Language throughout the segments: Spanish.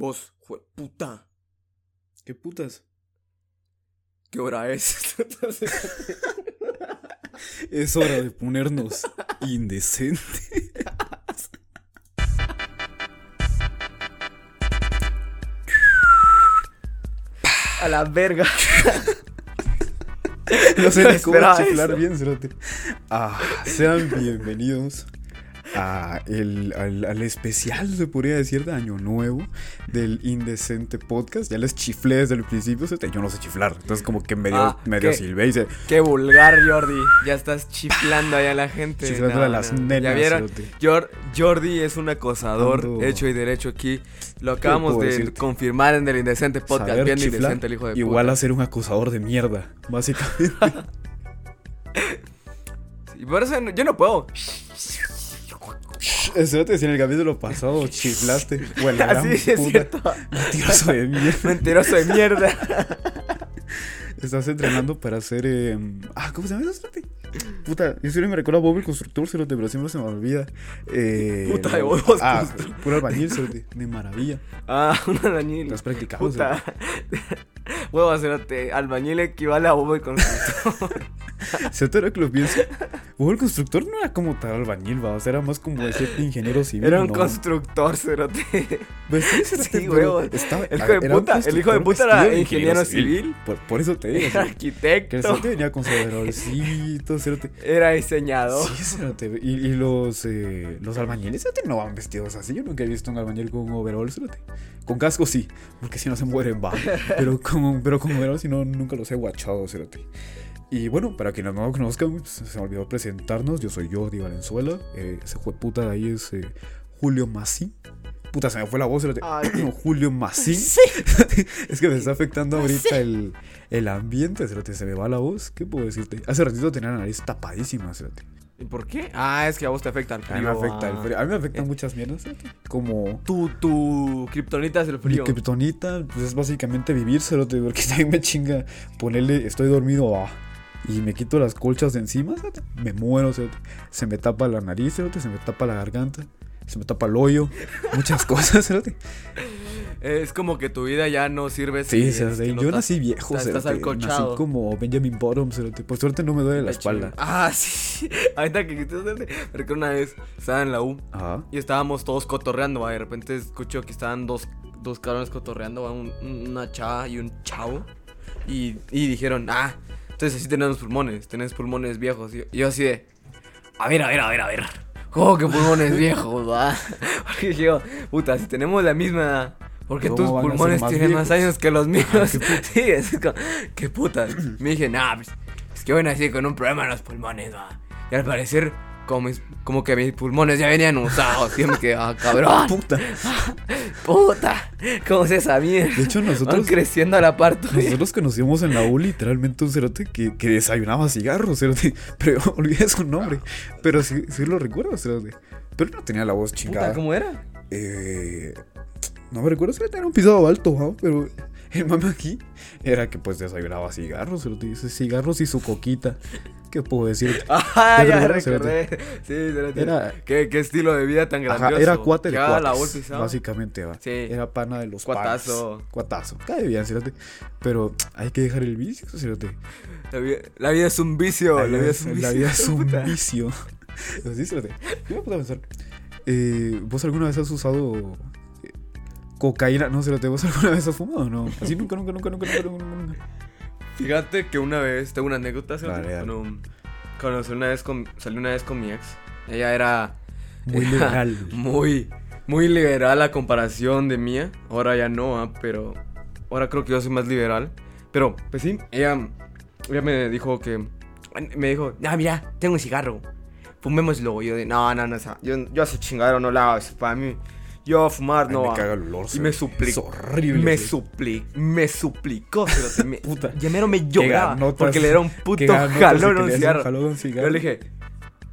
Vos, jue- puta. ¿Qué putas? ¿Qué hora es? Es hora de ponernos indecente. A la verga. No ni cómo esperaba bien, cerote. Ah, sean bienvenidos a el, al, al especial, se podría decir, de Año Nuevo del Indecente Podcast. Ya les chiflé desde el principio. Yo no sé chiflar. Entonces, como que medio, Ah, medio ¿qué? silbé y se. Qué vulgar, Jordi. Ya estás chiflando allá a la gente. Chiflando a las nenas, ¿Ya vieron? Jor- Jordi es un acosador Ando- hecho y derecho aquí. Lo acabamos de decirte? confirmar en el Indecente Podcast. Saber Bien chiflar, indecente el hijo de Igual puta. a ser un acosador de mierda, básicamente. Y por eso yo no puedo. Eso te decía en el capítulo pasado, chiflaste. Bueno, Así sí es cierto. Mentiroso de mierda. Mentiroso de mierda. Estás entrenando para hacer. eh, Ah, ¿cómo se llama eso? Espérate. Puta, yo siempre me recuerdo a Bob el constructor, cerote, pero siempre se me olvida. Eh, Puta, de Bob el Ah, puro albañil, cerote, de maravilla. Ah, un albañil. Lo has practicado. Puta. Huevo, hacerte albañil equivale a bobo y constructor. Cerote, ahora que lo pienso. Bob el constructor no era como tal albañil, va. O sea, era más como decir ingeniero civil. Era un ¿no? constructor, cerote. Pues sí, cerote, Sí, huevo. estaba- El hijo de puta, el hijo de puta era ingeniero civil. Por, por eso te digo. Era cerote, Que el arquitecto. cerote venía con su cerote. Era diseñador. Sí, cerote, Y, y los, eh, los albañiles cerote, no van vestidos así. Yo nunca he visto un albañil con overol, cerote. Con casco sí, porque si no se mueren, va. Pero con, pero con overol si no, nunca los he guachado, cerote. Y bueno, para quienes no lo conozcan, pues, se me olvidó presentarnos. Yo soy Jordi Valenzuela. Eh, ese fue puta de ahí es eh, Julio Massín. Puta, se me fue la voz. Ay. Julio Massín. es que me está afectando ahorita el, el ambiente, cerote. Se me va la voz. ¿Qué puedo decirte? Hace ratito tenía la nariz tapadísima, cerote. ¿Y por qué? Ah, es que a vos te afecta el A frío. mí me afecta el ah. frío. A mí me afectan muchas mierdas. Como Tu, tu kriptonita es el mi frío. kriptonita, pues es básicamente vivir, cerote. Porque también me chinga ponerle, estoy dormido, ah, y me quito las colchas de encima, me muero, cerote. Se me tapa la nariz, cerote, se me tapa la garganta, se me tapa el hoyo, muchas cosas. Es como que tu vida ya no sirve Sí, si- no yo estás- nací viejo, estás- estás cerote, alcochado. Nací como Benjamin Bottom, cerote. Por suerte no me duele la espalda. Ah, sí. Ahorita que. Porque una vez estaba en la U Ajá. y estábamos todos cotorreando, ¿va? De repente escucho que estaban dos, dos cabrones cotorreando, ¿va? Un- una chava y un chavo. Y, y dijeron, ah, entonces así tenemos pulmones, tenés pulmones viejos. Y yo, y yo así de, a ver, a ver, a ver, a ver. ¿Cómo que pulmones viejos, va? Porque dije yo, puta, si tenemos la misma edad, ¿por qué ¿Cómo tus pulmones tienen más años que los míos? Ah, qué puta. sí, es como, qué puta. Me dije, nah, pues, es que voy a nacer con un problema en los pulmones, va. Y al parecer, como, mis- como que mis pulmones ya venían usados. Y me quedé, ah, cabrón. Puta. Puta, ¿cómo se sabía? De hecho, Van nosotros, creciendo a la par tuya. nosotros conocíamos en la U literalmente un cerote que, que desayunaba cigarros, cerote. Pero olvidé su nombre. Pero sí, sí lo recuerdo, cerote. Pero no tenía la voz chingada. Puta, ¿cómo era? Eh, no me recuerdo si era un pisado alto, ¿no? pero el mame aquí era que pues desayunaba cigarros, cigarros y su coquita. ¿Qué puedo decir? Ah, ¿Te ya recordé. Sí. Era- ¿Qué, qué estilo de vida tan Ajá, grandioso. era cuate de Llevaba la cuates, bolsa básicamente, va. Sí. Era pana de los Cuatazo. Cuatazo. Cae bien, cerote. Pero hay que dejar el vicio, cerote. La vida, la vida es un vicio. La, vida es un vicio. la vida es un puta. vicio. Así. Yo me a pensar. Eh, ¿Vos alguna vez has usado cocaína? No, cerote. ¿Vos alguna vez has fumado o no? Así nunca, nunca, nunca, nunca, nunca, nunca, nunca. Fíjate que una vez, tengo una anécdota. Cuando, cuando salí, una vez con, salí una vez con mi ex, ella era... Muy era liberal. Muy, muy liberal a comparación de mía. Ahora ya no, ah, pero... Ahora creo que yo soy más liberal. Pero, pues sí, ella, ella me dijo que... Me dijo, ah, mira, tengo un cigarro. Fumémoslo. Y yo de, no, no, no, yo, yo ese chingadero no lo hago. eso Para mí, yo a fumar Ay, no. me ah". caga el olor. Y me suplicó. Horrible. Me suplicó. Me suplicó. cerote, me, Puta. Ya mero me lloraba. ganotas. Porque le era un puto jalón a un cigarro. un. Yo le dije,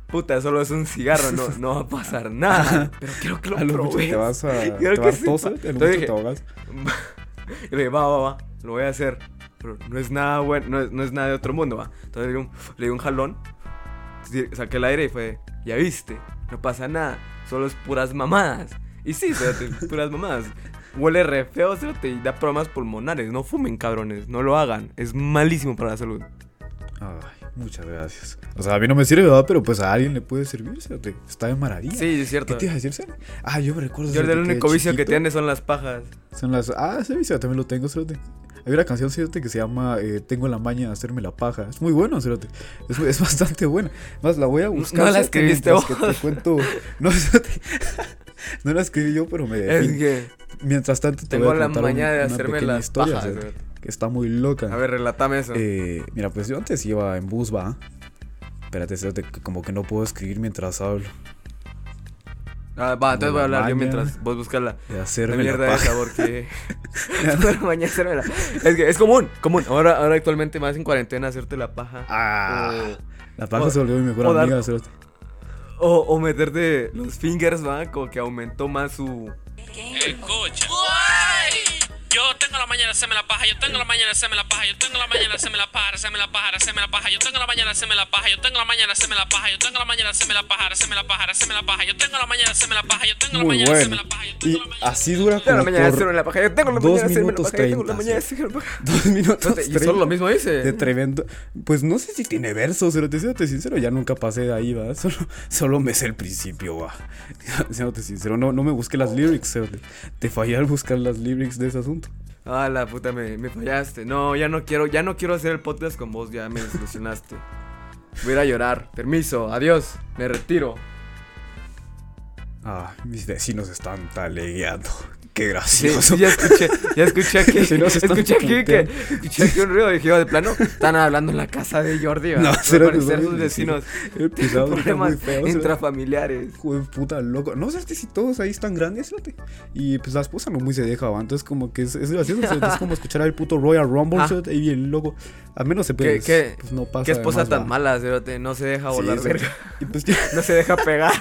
puta, solo es un cigarro, no, no va a pasar nada. Pero quiero que lo A lo mucho probes. te vas a. Quiero Te que vas lo mucho Entonces te dije, ahogas. y le dije, va, va, va, lo voy a hacer. Pero no es nada bueno, no es, no es nada de otro mundo, va. Entonces le di un, le di un jalón, saqué el aire y fue, ya viste, no pasa nada, solo es puras mamadas. Y sí, espérate, puras mamadas. Huele re feo, cerote, y da problemas pulmonares. No fumen, cabrones. No lo hagan. Es malísimo para la salud. Ay, muchas gracias. O sea, a mí no me sirve, ¿verdad? Pero pues a alguien le puede servir, cerote. Está de maravilla. Sí, es ¿Qué cierto. te iba a decir? Ah, yo me recuerdo. Yo el único vicio que tiene son las pajas. Son las. Ah, ese vicio también lo tengo, cerote. Hay una canción, cerote, que se llama eh, Tengo la maña de hacerme la paja. Es muy bueno, cerote. Es, es bastante buena. Más la voy a buscar. No la escribiste vos. que te cuento. No, cerote. No la escribí yo, pero me. Es que Mientras tanto, te tengo voy a la contar maña un- de hacerme las historia, pajas. que está muy loca. A ver, relátame eso. Eh, mira, pues yo antes iba en bus, va. Espérate, que como que no puedo escribir mientras hablo. Ah, va, entonces voy a hablar yo mientras vos buscas la, De hacerme la mierda paja. esa porque... Tengo la maña de hacerme la- Es que es común, común. Ahora, ahora actualmente más en cuarentena hacerte la paja. Ah, la paja o- se volvió mi mejor o dar- amiga, cerote. O, o meterte los fingers, va, como que aumentó más su... Escucha. Yo tengo la mañana de hacerme la paja, yo tengo la mañana de hacerme la paja, yo tengo la mañana de hacerme la paja, de hacerme la paja, de hacerme la paja, yo tengo la mañana de hacerme la paja, yo tengo la mañana de hacerme la paja, yo tengo la mañana de hacerme la paja, de hacerme la paja, de hacerme la paja, yo tengo la mañana de hacerme la paja, yo tengo la Muy mañana hacerme bueno. la paja, yo Y tengo la mañana así dura como por hacerme la paja, yo tengo la dos mañana de hacerme la minutos paja, yo tengo la treinta, mañana de hacerme la paja. dos minutos Y solo lo mismo dice. de tremendo. Pues no sé si tiene versos, cerote, siéndote sincero, ya nunca pasé de ahí, va. Solo, solo me sé el principio, va. Siéndote sincero, no, no me busqué las lyrics. Te fallé al buscar las lyrics de ese asunto. Ah, la puta, me, me fallaste. No, ya no quiero, ya no quiero hacer el podcast con vos, ya me desilusionaste. Voy a ir a llorar. Permiso, adiós, me retiro. Ah, mis vecinos están talegueando. Qué Sí, gracioso. sí, ya escuché, ya escuché aquí, Si no escuché aquí que, escuché aquí un ruido y dije, "Oh, de plano, están hablando en la casa de Jordi, ¿verdad? No, será parecer sus vecinos El está problemas feo. intrafamiliares. Hijo de puta loco. No sé si todos ahí están grandes, cerote. Y pues la esposa no muy se deja, va. Entonces, como que es, es gracioso. Es como escuchar al puto Royal Rumble, Ah. ahí bien loco. Al menos se ¿Qué, puede. qué, pues no pasa. qué esposa tan va. mala? No se deja Sí, volar verga. Y pues, No se deja pegar.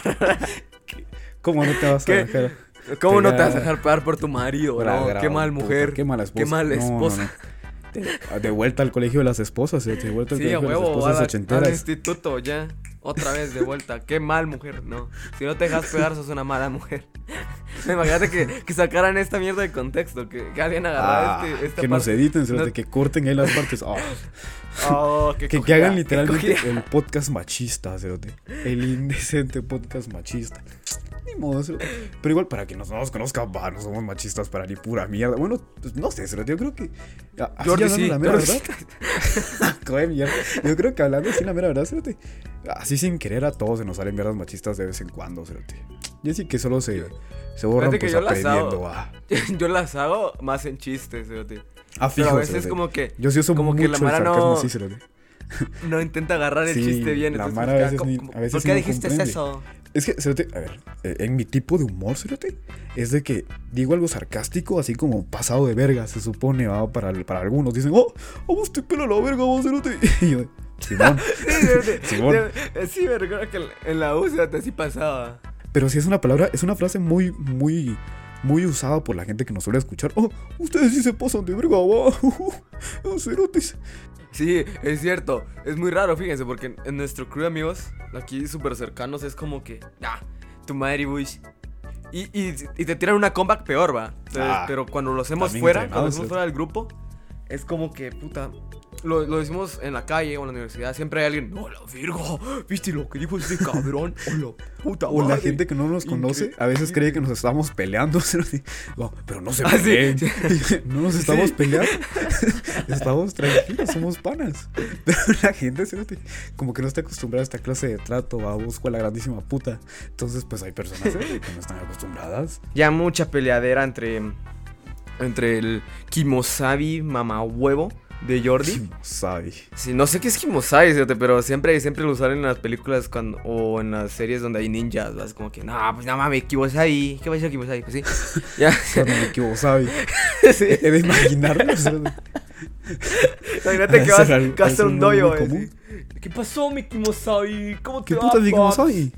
¿cómo no te vas a dejar? ¿Cómo no te vas a dejar pegar por tu marido? Bra- No, bra- qué mal puta, mujer. Qué mala esposa. Qué mal No, no, esposa. no. De, vuelta al colegio de las esposas, cerote, De vuelta al Sí, colegio de las a esposas la- al ochenteras. instituto ya. Otra vez de vuelta. Qué mal mujer, no. Si no te dejas pegar, sos una mala mujer. Imagínate que, que sacaran esta mierda de contexto. Que, que alguien agarrara Ah, este, esta que nos editen, no- que corten ahí las partes. Ah, Oh, que, que, hagan literalmente el podcast machista, cerote. El indecente podcast machista. Pero igual, para que nos, no nos conozcan, va, no somos machistas para ni pura mierda. Bueno, pues, no sé, yo creo que. Así Jordi sí, la mera verdad. Yo creo que hablando así la mera verdad, cerote. Así sin querer a todos se nos salen mierdas machistas de vez en cuando, cerote. Y así que solo se, se borran Fíjate que pues yo las hago. Yo las hago más en chistes, cerote. Ah, Pero a fijo, veces cerote. como que Yo sí uso como mucho que la Mara sarcasmo no- así, no intenta agarrar el Sí, chiste bien. la entonces, Mara a como veces ¿cómo- ni- a veces ¿Por qué no dijiste comprende. eso? Es que, cerote, a ver, eh, en mi tipo de humor, cerote, es de que digo algo sarcástico, así como pasado de verga, se supone, va, para, para algunos. Dicen, oh, a vos te pela la verga, vos, cerote. Y yo, Simón. Sí. Simón. De- Sí, me recuerdo que en la U, cerote, así pasaba. Pero sí es una palabra, es una frase muy, muy, muy usada por la gente que nos suele escuchar. Oh, ustedes sí se pasan de verga. Oh, cerotes. Sí, es cierto. Es muy raro, fíjense, porque en, nuestro crew de amigos, aquí súper cercanos, es como que, ah, tu madre, Bush. Y, y, y te tiran una comeback peor, va. Entonces, Ah, pero cuando lo hacemos fuera, cuando lo hacemos ¿sí? fuera del grupo, es como que, puta. Lo, lo decimos en la calle o en la universidad, siempre hay alguien, no, la virgo, ¿viste lo que dijo este cabrón? O la puta O la madre". gente que no nos conoce, a veces cree que nos estamos peleando. No, pero no se Ah, sí, peleen. No nos estamos Sí. peleando. Estamos tranquilos, somos panas. Pero la gente, como que no está acostumbrada a esta clase de trato, va, busco a la grandísima puta. Entonces, pues hay personas cerote, que no están acostumbradas. Ya mucha peleadera entre, entre el Kimosabi mamahuevo de Jordi. Sabe. Sí, no sé qué es Kimosai, pero siempre, siempre lo usaron en las películas cuando, o en las series donde hay ninjas, ¿vas? Como que, no, pues no mames, Kimosai, ¿qué va a ser Kimosai? Pues sí, ya, sabe. sí. He de imaginarlo. Imagínate que vas que vas a ese un común. así. ¿Qué pasó, mi Kimosai? ¿Cómo te ¿Qué va, puta mi paps? Kimosabi?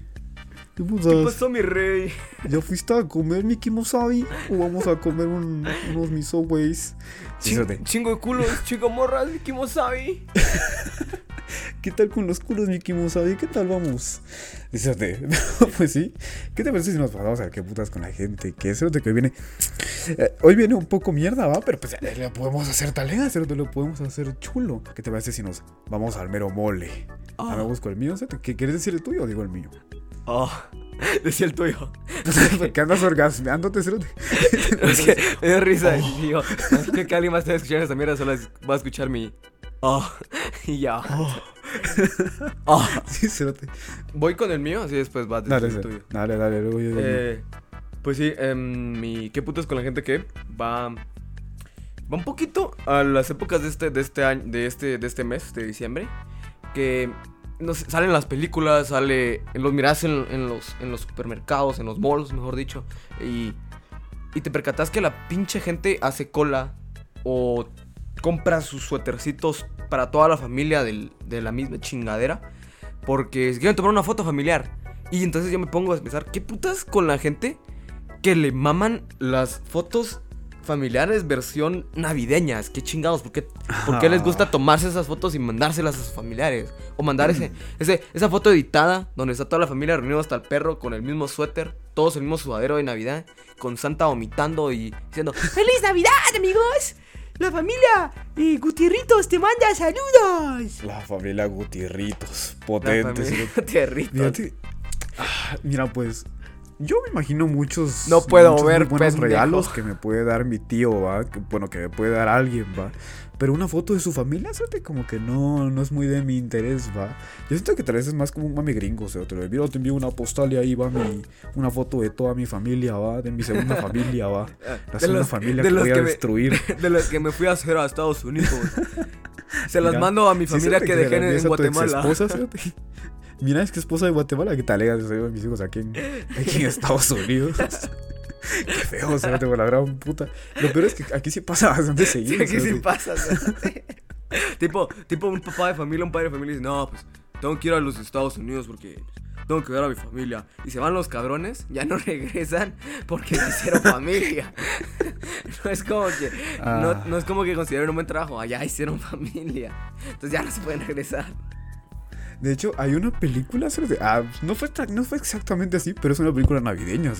¿Qué ¿Qué pasó, mi rey? ¿Ya fuiste a comer mi Kimosabi? ¿O vamos a comer un- unos miso ways? Sí, Chin- chingo de culos, chingo morras, mi Kimosai. ¿Qué tal con los culos, Mickey Mouse? ¿Qué tal vamos? Dice, pues sí. ¿Qué te parece si nos pasamos a qué putas con la gente? Que es que hoy viene. eh, hoy viene un poco mierda, va, pero pues ya le podemos hacer talega, ¿cierto? Lo podemos hacer chulo. ¿Qué te parece si nos vamos al mero mole? Ah, me busco el mío. ¿Qué quieres decir el tuyo o digo el mío? Oh, decía el tuyo. ¿Por qué andas orgasmeándote, ¿cierto? es que me dio risa. y Digo, imagino que alguien más esté escuchando esta mierda, solo va a escuchar mi. Oh, y ya. Oh. Sí, ¿cierto? Voy con el mío, así después va a Dale, decir el tuyo. dale, dale, luego yo. Eh, pues sí, em, mi ¿qué putas con la gente que va va un poquito a las épocas de este de este año de este de este mes de diciembre que no sé, salen las películas, sale los mirás en, en los en los supermercados, en los malls, mejor dicho, y y te percatas que la pinche gente hace cola o compra sus suétercitos para toda la familia del- de la misma chingadera porque quieren tomar una foto familiar. Y entonces yo me pongo a pensar, ¿qué putas con la gente que le maman las fotos familiares versión navideñas? ¿Qué chingados? ¿Por qué, por qué les gusta tomarse esas fotos y mandárselas a sus familiares? O mandar ese, ese, esa foto editada donde está toda la familia reunida hasta el perro con el mismo suéter, todos el mismo sudadero de Navidad, con Santa vomitando y diciendo, ¡Feliz Navidad, amigos! La familia y Gutierritos te manda saludos. La familia Gutierritos, La potentes. familia ¿cierto? Gutierritos. Ah, mira, pues. Yo me imagino muchos. No puedo muchos muy ver, buenos pendejo. regalos que me puede dar mi tío, va. que- bueno, que me puede dar alguien, va. Pero una foto de su familia, ¿sabes? Como que no, no es muy de mi interés, va. Yo siento que tal vez es más como un mami gringo, o sea, te lo envío, te envío una postal y ahí va mi, una foto de toda mi familia, va. De mi segunda familia, va. La De segunda los- familia que los voy a me- destruir. De las que me fui a hacer a Estados Unidos. Se las Mira, mando a mi sí, familia fíjate que la dejé en, en Guatemala. Mira, es que esposa de Guatemala, que te alegas de mis hijos aquí en, aquí en Estados Unidos. Qué feo, se me la gran puta. Lo peor es que aquí sí pasa bastante Sí, seguido. aquí sí pasa. o sea. tipo, tipo un papá de familia, un padre de familia dice, no, pues tengo que ir a los Estados Unidos porque pues, tengo que ver a mi familia. Y se van los cabrones, ya no regresan porque se hicieron familia. no es como que, Ah. no, no es como que consideren un buen trabajo, allá hicieron familia. Entonces ya no se pueden regresar. De hecho, hay una película, ah, no, fue, tra- no fue exactamente así, pero es una película navideña,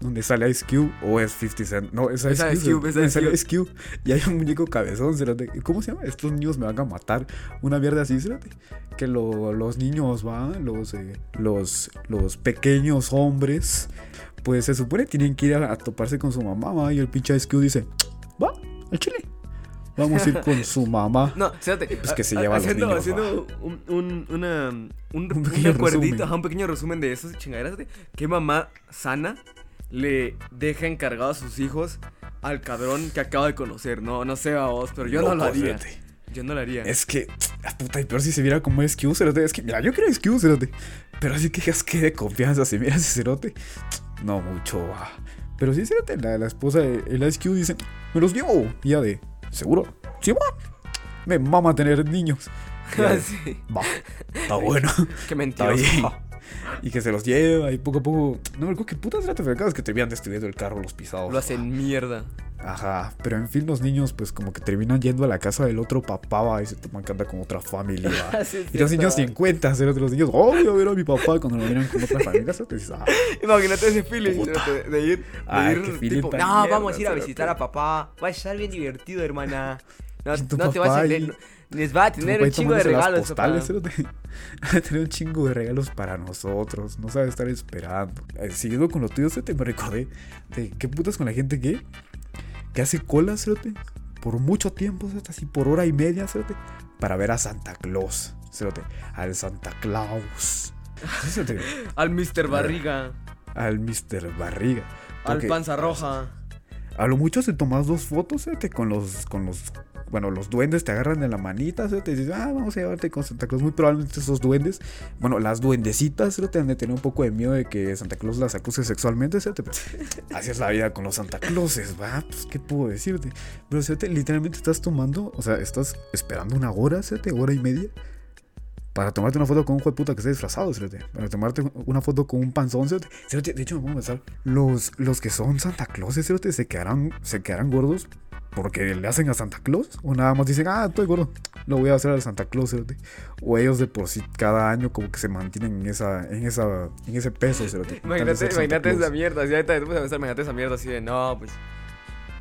donde sale Ice Cube o es 50 Cent. No, es Ice Es Cube. Ice Cube, es Ice sale Cube. Ice Cube. Y hay un muñeco cabezón. ¿Cómo se llama? Estos niños me van a matar. Una mierda así, fíjate. Que lo- los niños van, los, eh, los, los pequeños hombres, pues se supone tienen que ir a, a toparse con su mamá, ¿va? y el pinche Ice Cube dice, va, al chile. Vamos a ir con su mamá. No, fíjate. Pues que se a- lleva a los haciendo, niños, haciendo un, un, una, un, Un pequeño recuerdito, resumen. ajá, un pequeño resumen de esas chingaderas. de ¿Qué mamá sana le deja encargado a sus hijos al cabrón que acaba de conocer? No, no sé a vos, pero yo no lo haría. fíjate. Yo no lo haría. Es que, ah, puta, y peor si se viera como Cube, cerote. Es que, mira, yo quiero Cube, cerote. Pero así que es que de confianza, si miras ese cerote, no mucho, va. Pero sí, cerote, la, la esposa de el Cube dice, me los llevo. Y ya de, ¿seguro? Sí, va. Me mama tener niños. De, sí. Va, está bueno. Qué bien. Y que se los lleva y poco a poco. No me acuerdo qué putas trata de es que terminan destruyendo el carro, los pisados. Lo hacen mierda. Ajá, pero en fin, los niños, pues como que terminan yendo a la casa del otro papá, va, y se toman canta con otra familia. Sí, es y los niños se encuentran, ser otros niños, oh, a ver a mi papá cuando lo miran con otra familia. ¿sabes? Dices, ah, Imagínate ese feeling de, de ir, de Ay, ir qué feeling tipo, no, mierda, vamos a ir a cerote". visitar a papá. Va a estar bien divertido, hermana. No, Y te vas a ahí- Les va a tener un chingo de regalos. postales. Va a tener un chingo de regalos para nosotros. No sabe estar esperando. Eh, siguiendo con lo tuyo, se te me recordé de qué putas con la gente que, que hace cola, cerote, por mucho tiempo, cerote, así por hora y media, cerote, para ver a Santa Claus, cerote, al Santa Claus. Cerote, Al Mr. Barriga. al Mr. Barriga. Al Panza Roja. A lo mucho se tomas dos fotos, cerote, con los, con los, bueno, los duendes te agarran de la manita, cerote, y dices, ah, vamos a llevarte con Santa Claus. Muy probablemente esos duendes, bueno, las duendecitas, cerote, han de tener un poco de miedo de que Santa Claus las acuse sexualmente, cerote, pero así es la vida con los Santa Clauses, va, pues, ¿qué puedo decirte? Pero, cerote, literalmente estás tomando, o sea, estás esperando una hora, cerote, hora y media, para tomarte una foto con un de puta que esté disfrazado, cerote. Para tomarte una foto con un panzón. Cerote, de hecho, me pongo a pensar, los, los que son Santa Clauses, cerote, se quedarán, se quedarán gordos porque le hacen a Santa Claus o nada más dicen, ah, estoy gordo, lo voy a hacer al Santa Claus, cerote. O ellos de por sí cada año como que se mantienen en esa, en esa, en ese peso, Imagínate, esa mierda. Si ahorita después de pensar, imagínate esa mierda así de, no, pues.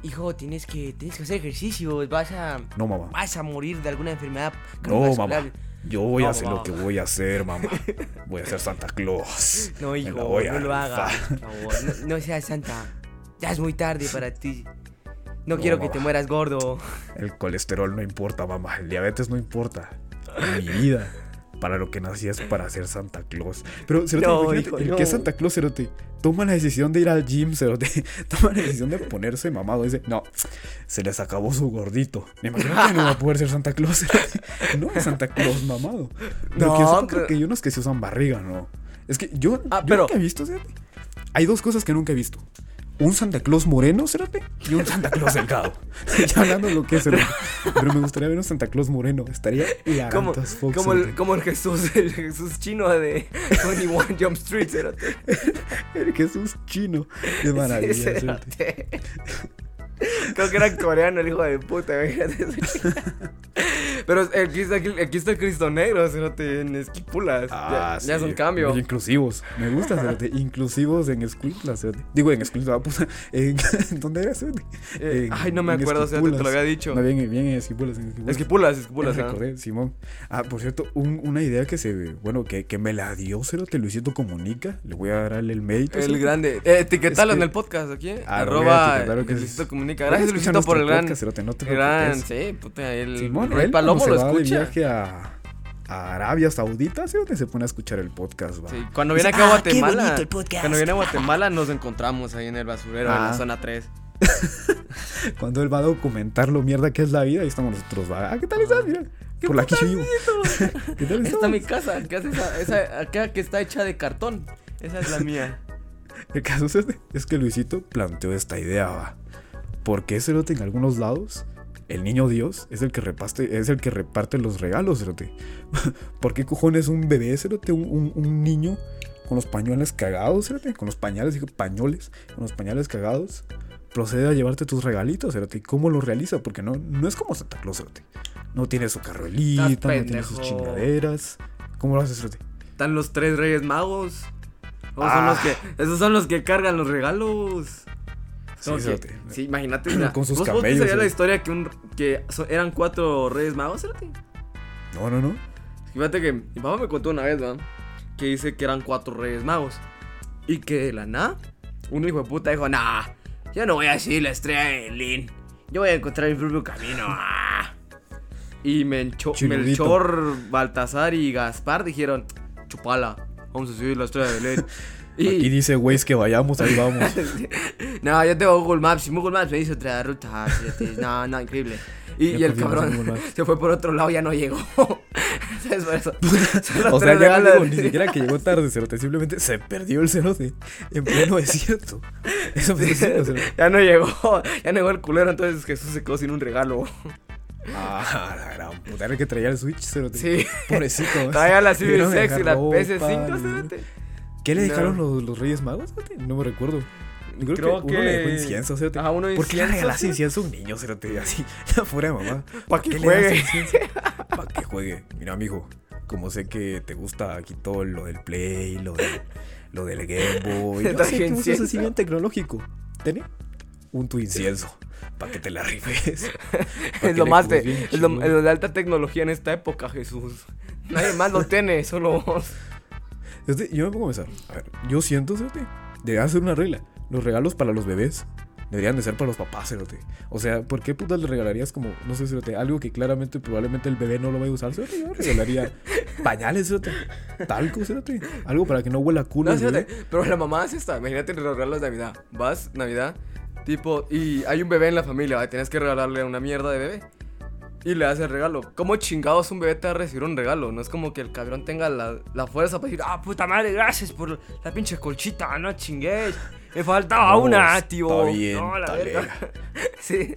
Hijo, tienes que, tienes que hacer ejercicio. Vas a, No, mamá. vas a morir de alguna enfermedad. No, cardiovascular". mamá. Yo voy a hacer mamá. lo que voy a hacer, mamá. Voy a ser Santa Claus. No, hijo, a no lo hagas. Por favor. No, no seas santa. Ya es muy tarde para ti. No, No, quiero que te mueras gordo. El colesterol no importa, mamá. El diabetes no importa. En mi vida. Para lo que nací es para ser Santa Claus. Pero, Cerote, No, imagínate, hijo, el no. que es Santa Claus, Cerote, toma la decisión de ir al gym, Cerote. Toma la decisión de ponerse mamado. Dice, no, se les acabó su gordito. Me imagino que no va a poder ser Santa Claus, Cerote. No es Santa Claus mamado. No, No, que pero- que hay unos que se usan barriga, ¿no? Es que yo, Ah, yo pero- nunca he visto, Cerote. Hay dos cosas que nunca he visto. Un Santa Claus moreno, Cerote, y un Santa Claus delgado. ya hablando de lo que es, Cerote. Pero me gustaría ver un Santa Claus moreno. Estaría Como, fuck, como, el, como el Jesús, el Jesús chino de 21 Jump Street, cerote. El Jesús chino. De maravilla, Sí. Creo que era coreano el hijo de puta, imagínate. Pero aquí está, aquí, está el Cristo Negro, cerote, en esquipulas. Ah, ya, ya es un cambio. Muy inclusivos. Me gusta, Cerote. Inclusivos en Cerote. Digo, en escuilas, puta. En, ¿Dónde era, Cerote? Eh, En- ay, no me acuerdo, Cerote, te lo esquipulas. había dicho. No, bien, bien en esquipulas, en esquipulas. Esquipulas, esquipulas, ah. recordé, Simón. Ah, por cierto, un- una idea que se bueno, que, que me la dio Cerote Luisito Comunica. Le voy a darle el mérito. El Cerote. grande. Eh, etiquetalo Es que- en el podcast aquí. Ah, arroba etiquetar, que es- Luisito Comunica. Gracias, Luisito, por el gran. podcast, Cerote, no te gran, sí, puta. El, Simón, el él Palomo cuando lo se va de escucha. viaje a, a Arabia Saudita, Cerote, se pone a escuchar el podcast, va. Sí, cuando viene acá a "Ah, qué Guatemala. bonito el podcast". Cuando viene a Guatemala nos encontramos ahí en el basurero, en la Ah. zona 3. Cuando él va a documentar lo mierda que es la vida, ahí estamos nosotros, va. Ah, ¿qué tal estás? Mira. Por la aquí vivo. ¿Qué tal Esta es mi casa, que hace esa, esa acá que está hecha de cartón. Esa es la mía. El caso es, este, es que Luisito planteó esta idea, va. ¿Por qué, Cerote, en algunos lados, el niño Dios es el que reparte, es el que reparte los regalos, Cerote? ¿Por qué cojones un bebé, Cerote, un, un- un niño con los pañuelos cagados, Cerote? Con los pañales, digo, pañoles, con los pañales cagados, procede a llevarte tus regalitos, Cerote? ¿Y cómo lo realiza? Porque no, no es como Santa Claus, Cerote. No tiene su carruelita, no tiene sus chingaderas. ¿Cómo lo hace, Cerote? Están los tres reyes magos. Son Ah. los que, esos son los que cargan los regalos. Sí, que- sí, imagínate. mira, Con sus ¿vos- vos te camellos, sabías la eh. historia que, un, que so- eran cuatro reyes magos, cerote? No, no, no. Fíjate que mi papá me contó una vez, ¿va? Que dice que eran cuatro reyes magos. Y que de la nada, un hijo de puta dijo, nah, yo no voy a seguir la estrella de Lin. Yo voy a encontrar mi propio camino. ah". Y Mencho-. Melchor, Baltasar y Gaspar dijeron, chupala, vamos a seguir la estrella de Lin. Aquí dice, güey, que vayamos, ahí vamos. no, yo tengo Google Maps y Google Maps me dice otra ruta. fíjate. No, no, increíble. Y, y el cabrón se fue por otro lado, ya no llegó. ¿Sabes por eso? O sea, ya no ni siquiera que llegó tarde, Cerote. Simplemente se perdió el cerote en pleno desierto. Eso decía, Cerote. Ya no llegó, ya no llegó el culero, entonces Jesús se quedó sin un regalo. Ah, la gran puta. Era que traía el Switch, Cerote. Sí. Pobrecito. Todavía la Civil Sex y la dejar ropa, PS5, le- cerote. ¿Qué le No. dejaron los, los Reyes Magos? No me recuerdo. Creo, Creo que, uno le dejó que- incienso. Ajá, uno ¿Por qué le regalas incienso a un niño, Cerote? Así, fuera de mamá. Pa' que qué le das juegue. incienso? Pa' que juegue. Mira, amigo, como sé que te gusta aquí todo lo del Play, lo, del- lo del Game Boy. Yo sé que usas así bien tecnológico. Ten un tu incienso. Para que te la rifes. Es que lo más de, es lo, es lo de alta tecnología en esta época, Jesús. Nadie más lo tiene, solo vos. Este, yo me pongo a pensar. A ver, yo siento, Cerote, debería ser una regla. Los regalos para los bebés deberían de ser para los papás, Cerote. O sea, ¿por qué putas le regalarías como, no sé, Cerote, algo que claramente probablemente el bebé no lo vaya a usar, Cerote? Yo regalaría pañales, Cerote. Talco, Cerote. Algo para que no huela a culo. No, fíjate, pero la mamá hace esta. Imagínate los regalos de Navidad. Vas, Navidad, tipo, y hay un bebé en la familia, ¿va? tienes que regalarle una mierda de bebé. Y le hace el regalo. ¿Cómo chingados un bebé te va a recibir un regalo? No es como que el cabrón tenga la, la fuerza para decir, ah, puta madre, gracias por la pinche colchita, no chingues. Me faltaba No, una, está tío. bien, no, la verga. sí.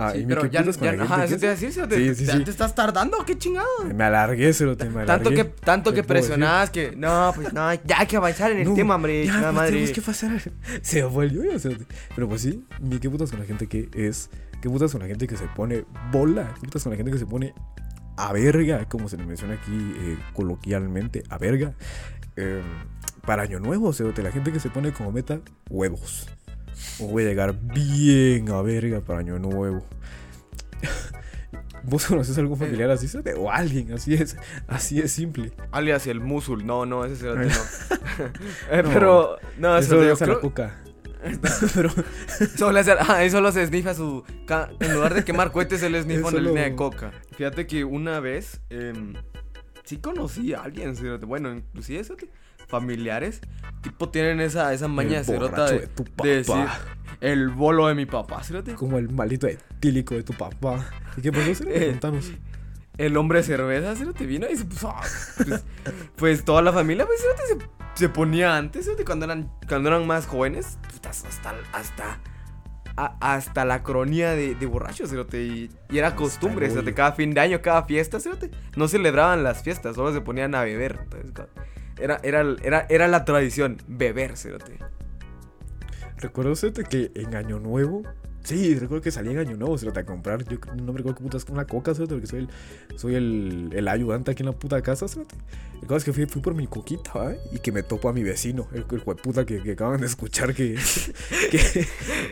Ah, sí, y pero ¿qué ya, ya, ajá, eso te iba a hace? decir, ¿sí? Sí, te, sí, te- te estás tardando, qué chingados. Me alargué, Cerote, me Tanto que, tanto que presionabas que, no, pues no, ya hay que avanzar en el tema, hombre, Ya, pues, madre. tenemos que pasar. Se Cerote. Pero pues sí, ni qué putas con la gente que es ¿Qué putas con la gente que se pone bola? ¿Qué putas con la gente que se pone a verga? Como se le menciona aquí eh, coloquialmente, a verga. Eh, para Año Nuevo, cerote, la gente que se pone como meta huevos. O voy a llegar bien a verga para Año Nuevo. ¿Vos conoces algún familiar así? O alguien, así es, así es simple. Alias el musul. No, no, ese cerote no. Eh, No, pero, no, Eso hace a la creo- coca. Pero Solo hace, ah, él solo se sniffa su. En lugar de quemar cohetes, él sniffa Él una línea de coca. Fíjate que una vez. em, sí conocí a alguien, cerote, Bueno, inclusive familiares. Tipo, tienen esa, esa maña El de, de tu de decir. papá. El bolo de mi papá, cerote. como el maldito etílico de tu papá. ¿Y qué pasó? Eh, Contanos. El hombre cerveza, cerote, vino y se puso. ah, Pues, pues toda la familia, pues, cerote, se, se ponía antes, cerote, cuando eran, cuando eran más jóvenes. hasta. hasta a- hasta la cronía de, de borrachos, cerote, y, y era Hasta costumbre, cerote, cada fin de año, cada fiesta, cerote, no celebraban las fiestas, solo se ponían a beber, entonces, ca- era, era, era, era la tradición, beber, cerote. Recuerdo cerote, que en Año Nuevo. Sí, recuerdo que salí en Año Nuevo, cerote, a comprar. Yo no me recuerdo qué putas con una coca, cerote, porque soy el, soy el, el ayudante aquí en la puta casa. El caso es que fui, fui por mi coquita, ¿va? Y que me topo a mi vecino, el, el puta que, que acaban de escuchar que. que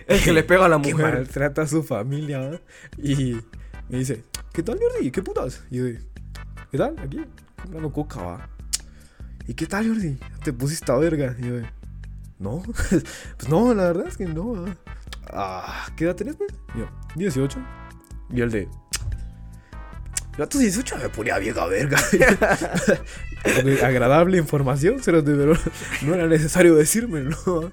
El que le pega a la que mujer. maltrata a su familia, ¿va? Y me dice, ¿qué tal, Jordi? ¿Qué putas? Y yo, de, ¿qué tal? Aquí, comprando coca, va. ¿Y qué tal, Jordi? ¿Te pusiste a verga? Y yo, de, no, pues no, la verdad es que no, ¿va? Ah, ¿qué edad tenés, pues? Y yo, 18. Y el de, yo a tus 18 me ponía bien a verga. De Agradable información, pero pero no era necesario decírmelo.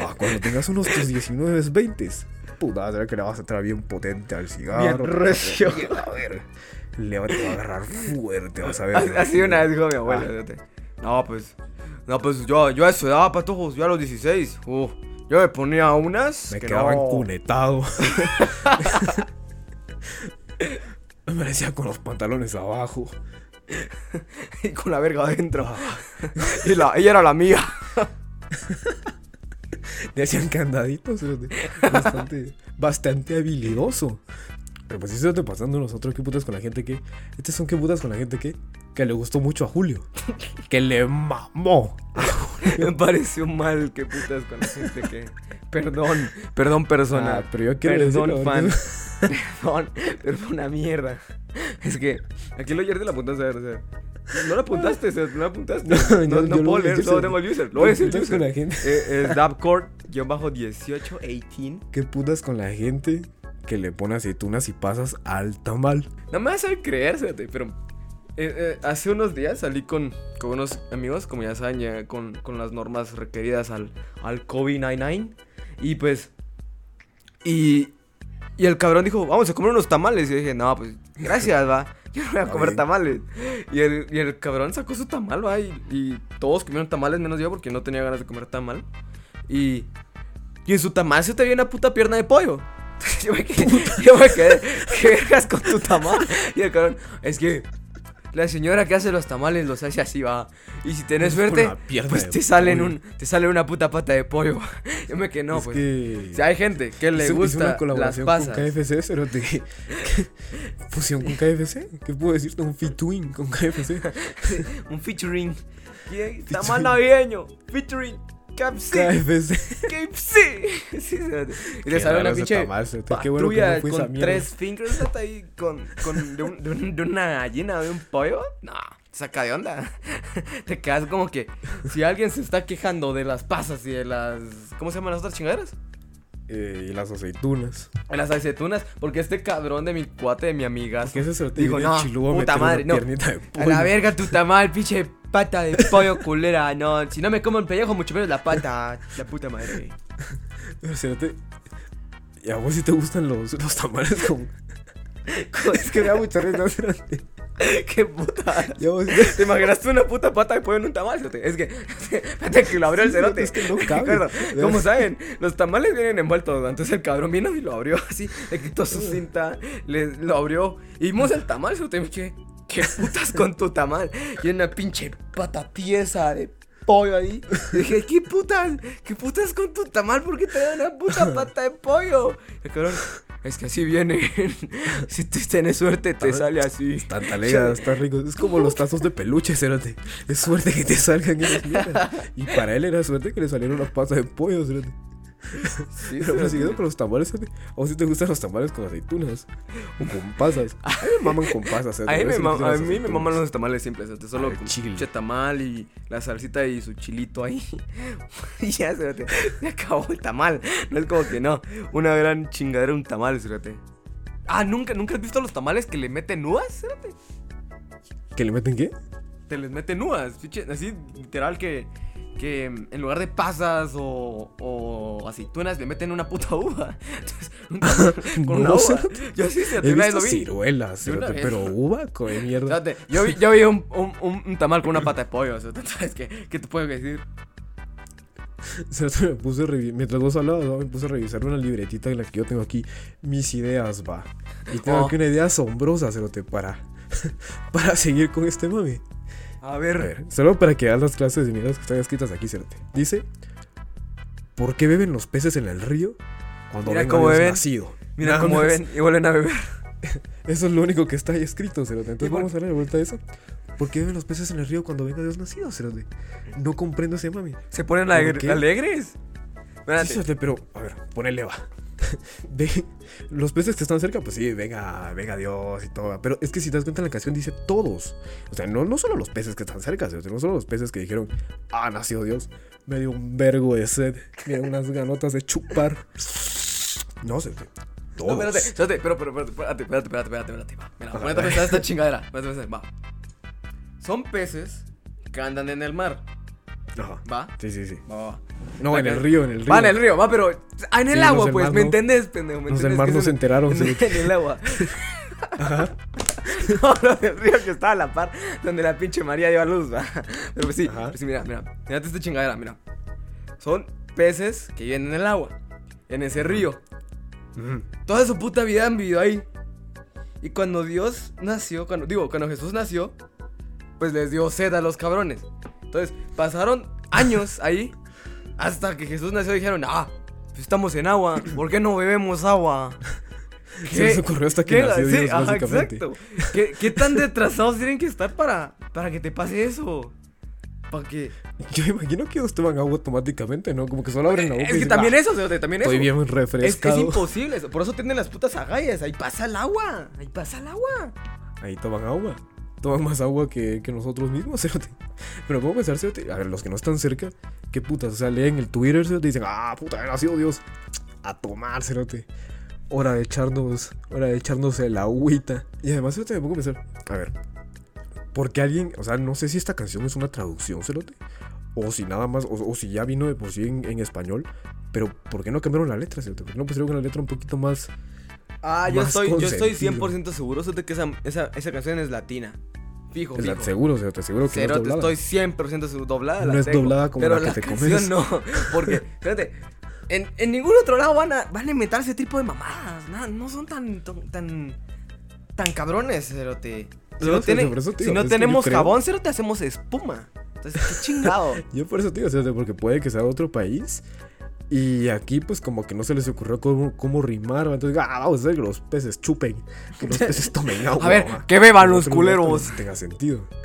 Ah, cuando tengas unos tus 19, 20, puta, será que le vas a entrar bien potente al cigarro. Bien recio. A ver. Le va te va a agarrar fuerte, vas a ver. Así- una vez dijo mi abuela, Ah. No, pues, no, pues yo, yo a su edad, patojos, yo a los 16, uf, yo me ponía unas. Me que quedaba no. encunetado. Me decía con los pantalones abajo. Y con la verga adentro. y la, ella era la mía. Le hacían candaditos, bastante, bastante habilidoso. Pero pues eso te pasando nosotros, qué putas con la gente que. Estos son qué putas con la gente que. Que le gustó mucho a Julio. Que le mamó. Me pareció mal que putas con la gente que. Perdón, perdón, persona. Ah, pero yo quiero perdón, decirlo, fan. perdón, pero fue una mierda. Es que aquí lo ayer de la apuntaste, a ver, o sea. No lo apuntaste, o sea, no lo apuntaste. No, no yo lo puedo leer, solo tengo el user. Lo voy a decir el ¿Qué putas con la gente? Eh, es Dabcord-18, 18. ¿Qué putas con la gente que le pone aceitunas y pasas al tamal? No me vas a creer, fíjate, pero eh, eh, hace unos días salí con, con unos amigos, como ya saben, ya con, con las normas requeridas al, al COVID-19. Y pues. Y, y el cabrón dijo, vamos a comer unos tamales. Y yo dije, no, pues gracias, va. Yo no voy a comer tamales. Y el, y el cabrón sacó su tamal, va. Y, y todos comieron tamales, menos yo, porque no tenía ganas de comer tamal. Y, y en su tamal se te había una puta pierna de pollo. yo me quedé, yo me quedé, ¿qué vergas con tu tamal? Y el cabrón, es que la señora que hace los tamales los hace así, va. Y si tenés suerte, una pues te salen pollo. un, te sale una puta pata de pollo. Yo me quedé, no, es pues. que. Si hay gente que le Hizo- hizo gusta una las colaboración pasas. con KFC, pero te... Fusión con KFC. ¿Qué puedo decirte? Un featuring con KFC. un featuring. Tamal navideño. Featuring. KFC. KFC. KFC. Sí, y Qué le sale una pinche. Qué bueno que patrulla no con tres fingers cerote, ahí con, con de, un- de un- de una gallina de un pollo. No, te saca de onda. Te quedas como que si alguien se está quejando de las pasas y de las ¿cómo se llaman las otras chingaderas? Eh, y las aceitunas. Las aceitunas, porque este cabrón de mi cuate de mi amiga Porque ese se lo dijo, no, puta madre, no. piernita de A la verga tu tamal, pinche pata de pollo culera. No, si no me como el pellejo, mucho menos la pata. La puta madre. Pero cerote, ¿Y a vos si te gustan los, los tamales con... es que me da mucha risa. Qué puta. ¿Te imaginaste una puta pata de pollo en un tamal? Es que, fíjate que lo abrió el cerote. es que no cabe. Como saben, los tamales vienen envueltos. ¿no? Entonces el cabrón vino y lo abrió así, le quitó su cinta, le, lo abrió. Y vimos el tamal, cerote. quedé, ¿qué putas con tu tamal? Y una pinche pata tiesa de pollo ahí. Y dije, ¿qué putas? ¿Qué putas con tu tamal? ¿Por qué te da una puta pata de pollo? El cabrón, Es que así viene. si tú tienes suerte, te sale así. Están talegas, están ricos. Es como los tazos de peluche, cerote. Es suerte que te salgan esas mierdas. Y para él era suerte que le salieron una pata de pollo, cerote. Sí, Pero me siguiendo con los tamales. O si te gustan los tamales con aceitunas. O con pasas. A mí me maman con pasas, cerote. A mí, me, ma- a mí me maman los tamales simples, este, solo con chile. tamal y la salsita y su chilito ahí. y ya, se se acabó el tamal. No es como que no, una gran chingadera un tamal, fíjate. Ah, ¿nunca, ¿nunca has visto los tamales que le meten uvas? Fíjate. ¿Que le meten qué? Te les meten uvas, así literal que, que mm, en lugar de pasas o, o aceitunas le meten una puta uva. Entonces, un tamal con No, una uva. Yo sí, He una vez lo vi. ciruelas, vez. pero uva, con mierda. Yo vi, yo vi un, un, un- un tamal con una pata de pollo. ¿sabes qué? ¿Qué te puedo decir? Me puse mientras vos hablabas, me puse a revisar una libretita en la que yo tengo aquí mis ideas, va. Y tengo Oh. aquí una idea asombrosa, cerote, para, para seguir con este mami. A A ver. solo para que veas las clases de mierdas que están escritas aquí, cerote. Dice, ¿por qué beben los peces en el río cuando Mira ven cómo beben. nacido? Mira Nada cómo más. beben y vuelven a beber. Eso es lo único que está ahí escrito, cerote. Entonces ¿Y por- vamos a darle vuelta a eso. ¿Por qué beben los peces en el río cuando venga Dios nacido, cerote? No comprendo ese mami. Se ponen ¿Por alegre- qué? alegres. Espérate. Sí, cerote, pero, a ver, ponele va. Los peces que están cerca, pues sí, venga, venga Dios y todo. Pero es que si te das cuenta, la canción dice todos. O sea, no, no solo los peces que están cerca, cerote, no solo los peces que dijeron, ah, nació Dios. Me dio un vergo de sed. Mira, unas ganotas de chupar. No sé, todos. No, espérate, espérate, pero, pero, espérate, espérate, espérate, espérate, espérate, va. Mira, ponete a pensar esta chingadera. Ponete a pensar, va. Son peces que andan en el mar, Ajá. ¿va? Sí, sí, sí. Va. No, en el río, en el río. Va en el río, va, pero ah, en el Sí, los agua, del pues, mar ¿me no. entendés, pendejo? ¿Me Los del entendés? mar Que no es se en- enteraron, En, sí. en el agua. Ajá. No, los del río que estaba a la par, donde la pinche María dio a luz, va. Pero pues sí, Ajá. pues sí, mira, mira. Mírate esta chingadera, mira. Son peces que viven en el agua, en ese río. Ujú. Toda su puta vida han vivido ahí. Y cuando Dios nació, cuando digo, cuando Jesús nació, pues les dio sed a los cabrones. Entonces, pasaron años ahí hasta que Jesús nació y dijeron, ah, pues estamos en agua, ¿por qué no bebemos agua? Se les ocurrió hasta que qué- nació sí, Dios, ajá, básicamente. exacto. ¿Qué, qué tan retrasados tienen que estar para, para que te pase eso? Para que... Yo imagino que ellos toman agua automáticamente, ¿no? Como que solo abren la boca Es que también "Ah, eso, también eso. Bien Es, es refrescado. imposible eso. Por eso tienen las putas agallas. Ahí pasa el agua. Ahí pasa el agua. Ahí toman agua. Toman más agua que, que nosotros mismos, cerote. Pero puedo pensar, cerote, a ver, los que no están cerca, ¿qué putas? O sea, leen el Twitter, cerote, y dicen, ah, puta, ha nacido Dios. A tomar, cerote. Hora de echarnos, hora de echarnos el agüita. Y además, cerote, me pongo pensar, a ver, porque alguien, o sea, no sé si esta canción es una traducción, cerote. O si nada más, o, si ya vino de por sí en, en español. Pero, ¿por qué no cambiaron la letra, cerote? ¿Por qué no pusieron una letra un poquito más... Ah, yo estoy, yo estoy consentido. 100% seguro Cerote, que esa, esa, esa canción es latina. Fijo, Es fijo. seguro, cerote, seguro que Cero, no es te doblada. estoy 100% seguro. Doblada No la es tengo, doblada como pero la que te canción comes. no. Porque, espérate, en, en ningún otro lado van a, van a inventar ese tipo de mamadas. Nada, no son tan, tan, tan cabrones, Cerote. Si No, no, tiene- eso te si no tenemos creo- jabón, Cerote, hacemos espuma. Entonces, qué chingado. Yo por eso te digo, cerote, porque puede que sea de otro país. Y aquí, pues, como que no se les ocurrió cómo, cómo rimar. Entonces, ah, vamos a hacer que los peces chupen. Que los peces tomen agua. A ver, que beban los culeros. que Tenga sentido.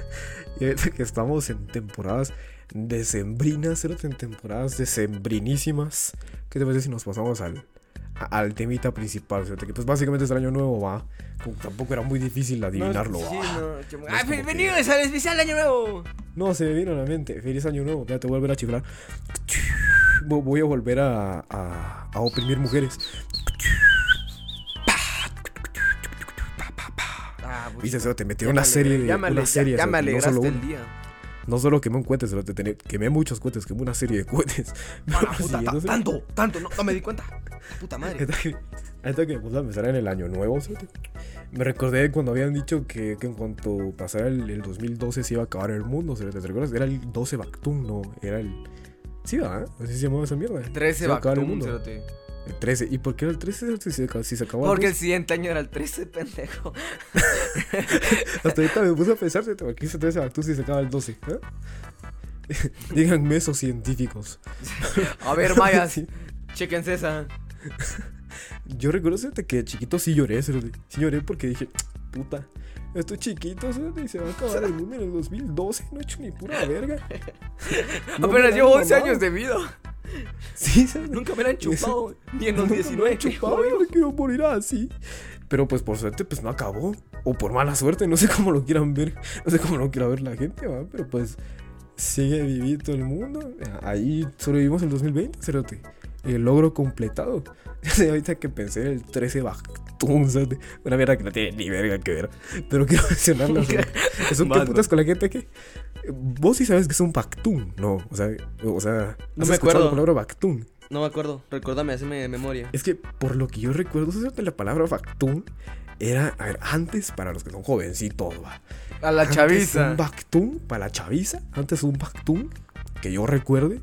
Y ahorita que estamos en temporadas decembrinas, en temporadas decembrinísimas. ¿Qué te parece si nos pasamos al, al temita principal? Que pues básicamente es el año nuevo, va. Como tampoco era muy difícil adivinarlo, No, sí, va. no, No ¡Ay, es como que- bienvenidos al especial Año Nuevo! No, se me vino a la mente. Feliz año nuevo. Ya te voy a volver a chiflar. Vo- Voy a volver a, a, a oprimir mujeres. Ah, pues, Viste, te metí una serie alegré- de ya me ale- una serie, no solo el uno. día. No solo quemé un cohete, Cerote, tené- quemé muchos cohetes, quemé una serie de cohetes. Ah, puta, ta- tanto, tanto, no, no me di cuenta. Puta madre. ahorita que- a pensar en el año nuevo, me recordé cuando habían dicho que, que en cuanto pasara el, el 2012 se iba a acabar el mundo, Cerote, ¿te recuerdas? Era el 12 Bactún, no, era el... Sí, ¿verdad? Así se llamaba esa mierda. 13 el Bactum, mundo. cerote. El 13. ¿Y por qué era el 13 si se, acab- si se acabó Porque el el siguiente año era el 13, pendejo. 12? Hasta ahorita me puse a pensar. ¿por qué dice 13 Bactus si se acaba el 12? ¿eh? Díganme esos científicos. A ver, mayas, Sí. chéquense esa. Yo recuerdo que de chiquito sí lloré. Sí lloré porque dije, puta, estoy chiquito, cerote, y se va a acabar el mundo en el 2012. No he hecho ni pura verga. No Apenas llevo han 11 mamado. años de vida. Sí, cerote. Nunca me la han chupado. Ni en los Nunca me 19 han chupado, yo me quiero morir así. Pero pues por suerte pues no acabó. O por mala suerte, no sé cómo lo quieran ver. No sé cómo lo quiera ver la gente, ¿va? Pero pues sigue vivito el mundo. Ahí sobrevivimos el 2020, cerote. El logro completado. Ahorita que pensé en el 13 Bactún, cerote. Una mierda que no tiene ni verga que ver. Pero quiero mencionarla. cerote. Es un que putas con la gente que... Vos sí sabes que es un Bactún, ¿no? O sea, o sea... No ¿has me acuerdo. la palabra Bactún? No me acuerdo. Recuérdame, hazme de memoria. Es que por lo que yo recuerdo, la palabra Bactún era, a ver, antes para los que son jovencitos, va. A la Antes chaviza. Un Bactún, para la chaviza, antes un Bactún, que yo recuerde,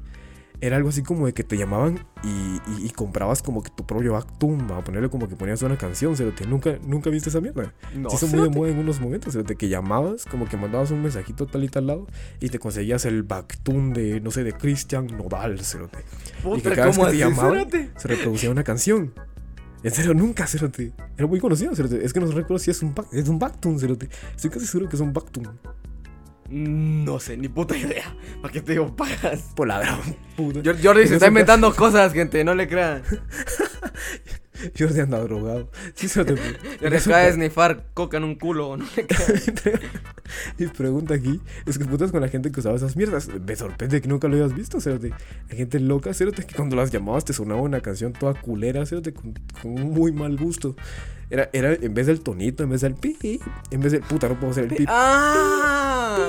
era algo así como de que te llamaban y, y- y comprabas como que tu propio va a ponerle como que ponías una canción, cerote. ¿Nunca, nunca viste esa mierda? No, Se hizo muy de moda en unos momentos, cerote, que llamabas, como que mandabas un mensajito tal y tal lado y te conseguías el Bactún de, no sé, de Christian Nodal, cerote. y Puta, que cada vez ¿cómo que te llamaban, se reproducía una canción. En serio, nunca, Cerote. Era muy conocido, Cerote. Es que no recuerdo si es un, back, es un Bactun, Cerote. Estoy casi seguro que es un Bactun. No sé, ni puta idea. ¿Para qué te digo puta. Jor- Jordi se está inventando cosas, gente, no le crean. Jordi anda drogado. Sí, Cerote. Le acaba de snifar coca en un culo, no. Mi pregunta aquí es que putas con la gente que usaba esas mierdas. Me sorprende que nunca lo hayas visto, Cerote. Hay gente loca, Cerote, que cuando las llamabas te sonaba una canción toda culera, Cerote, con, con muy mal gusto. Era, era en vez del tonito, en vez del pi, en vez del puta, no puedo hacer el pi. ¡Ah!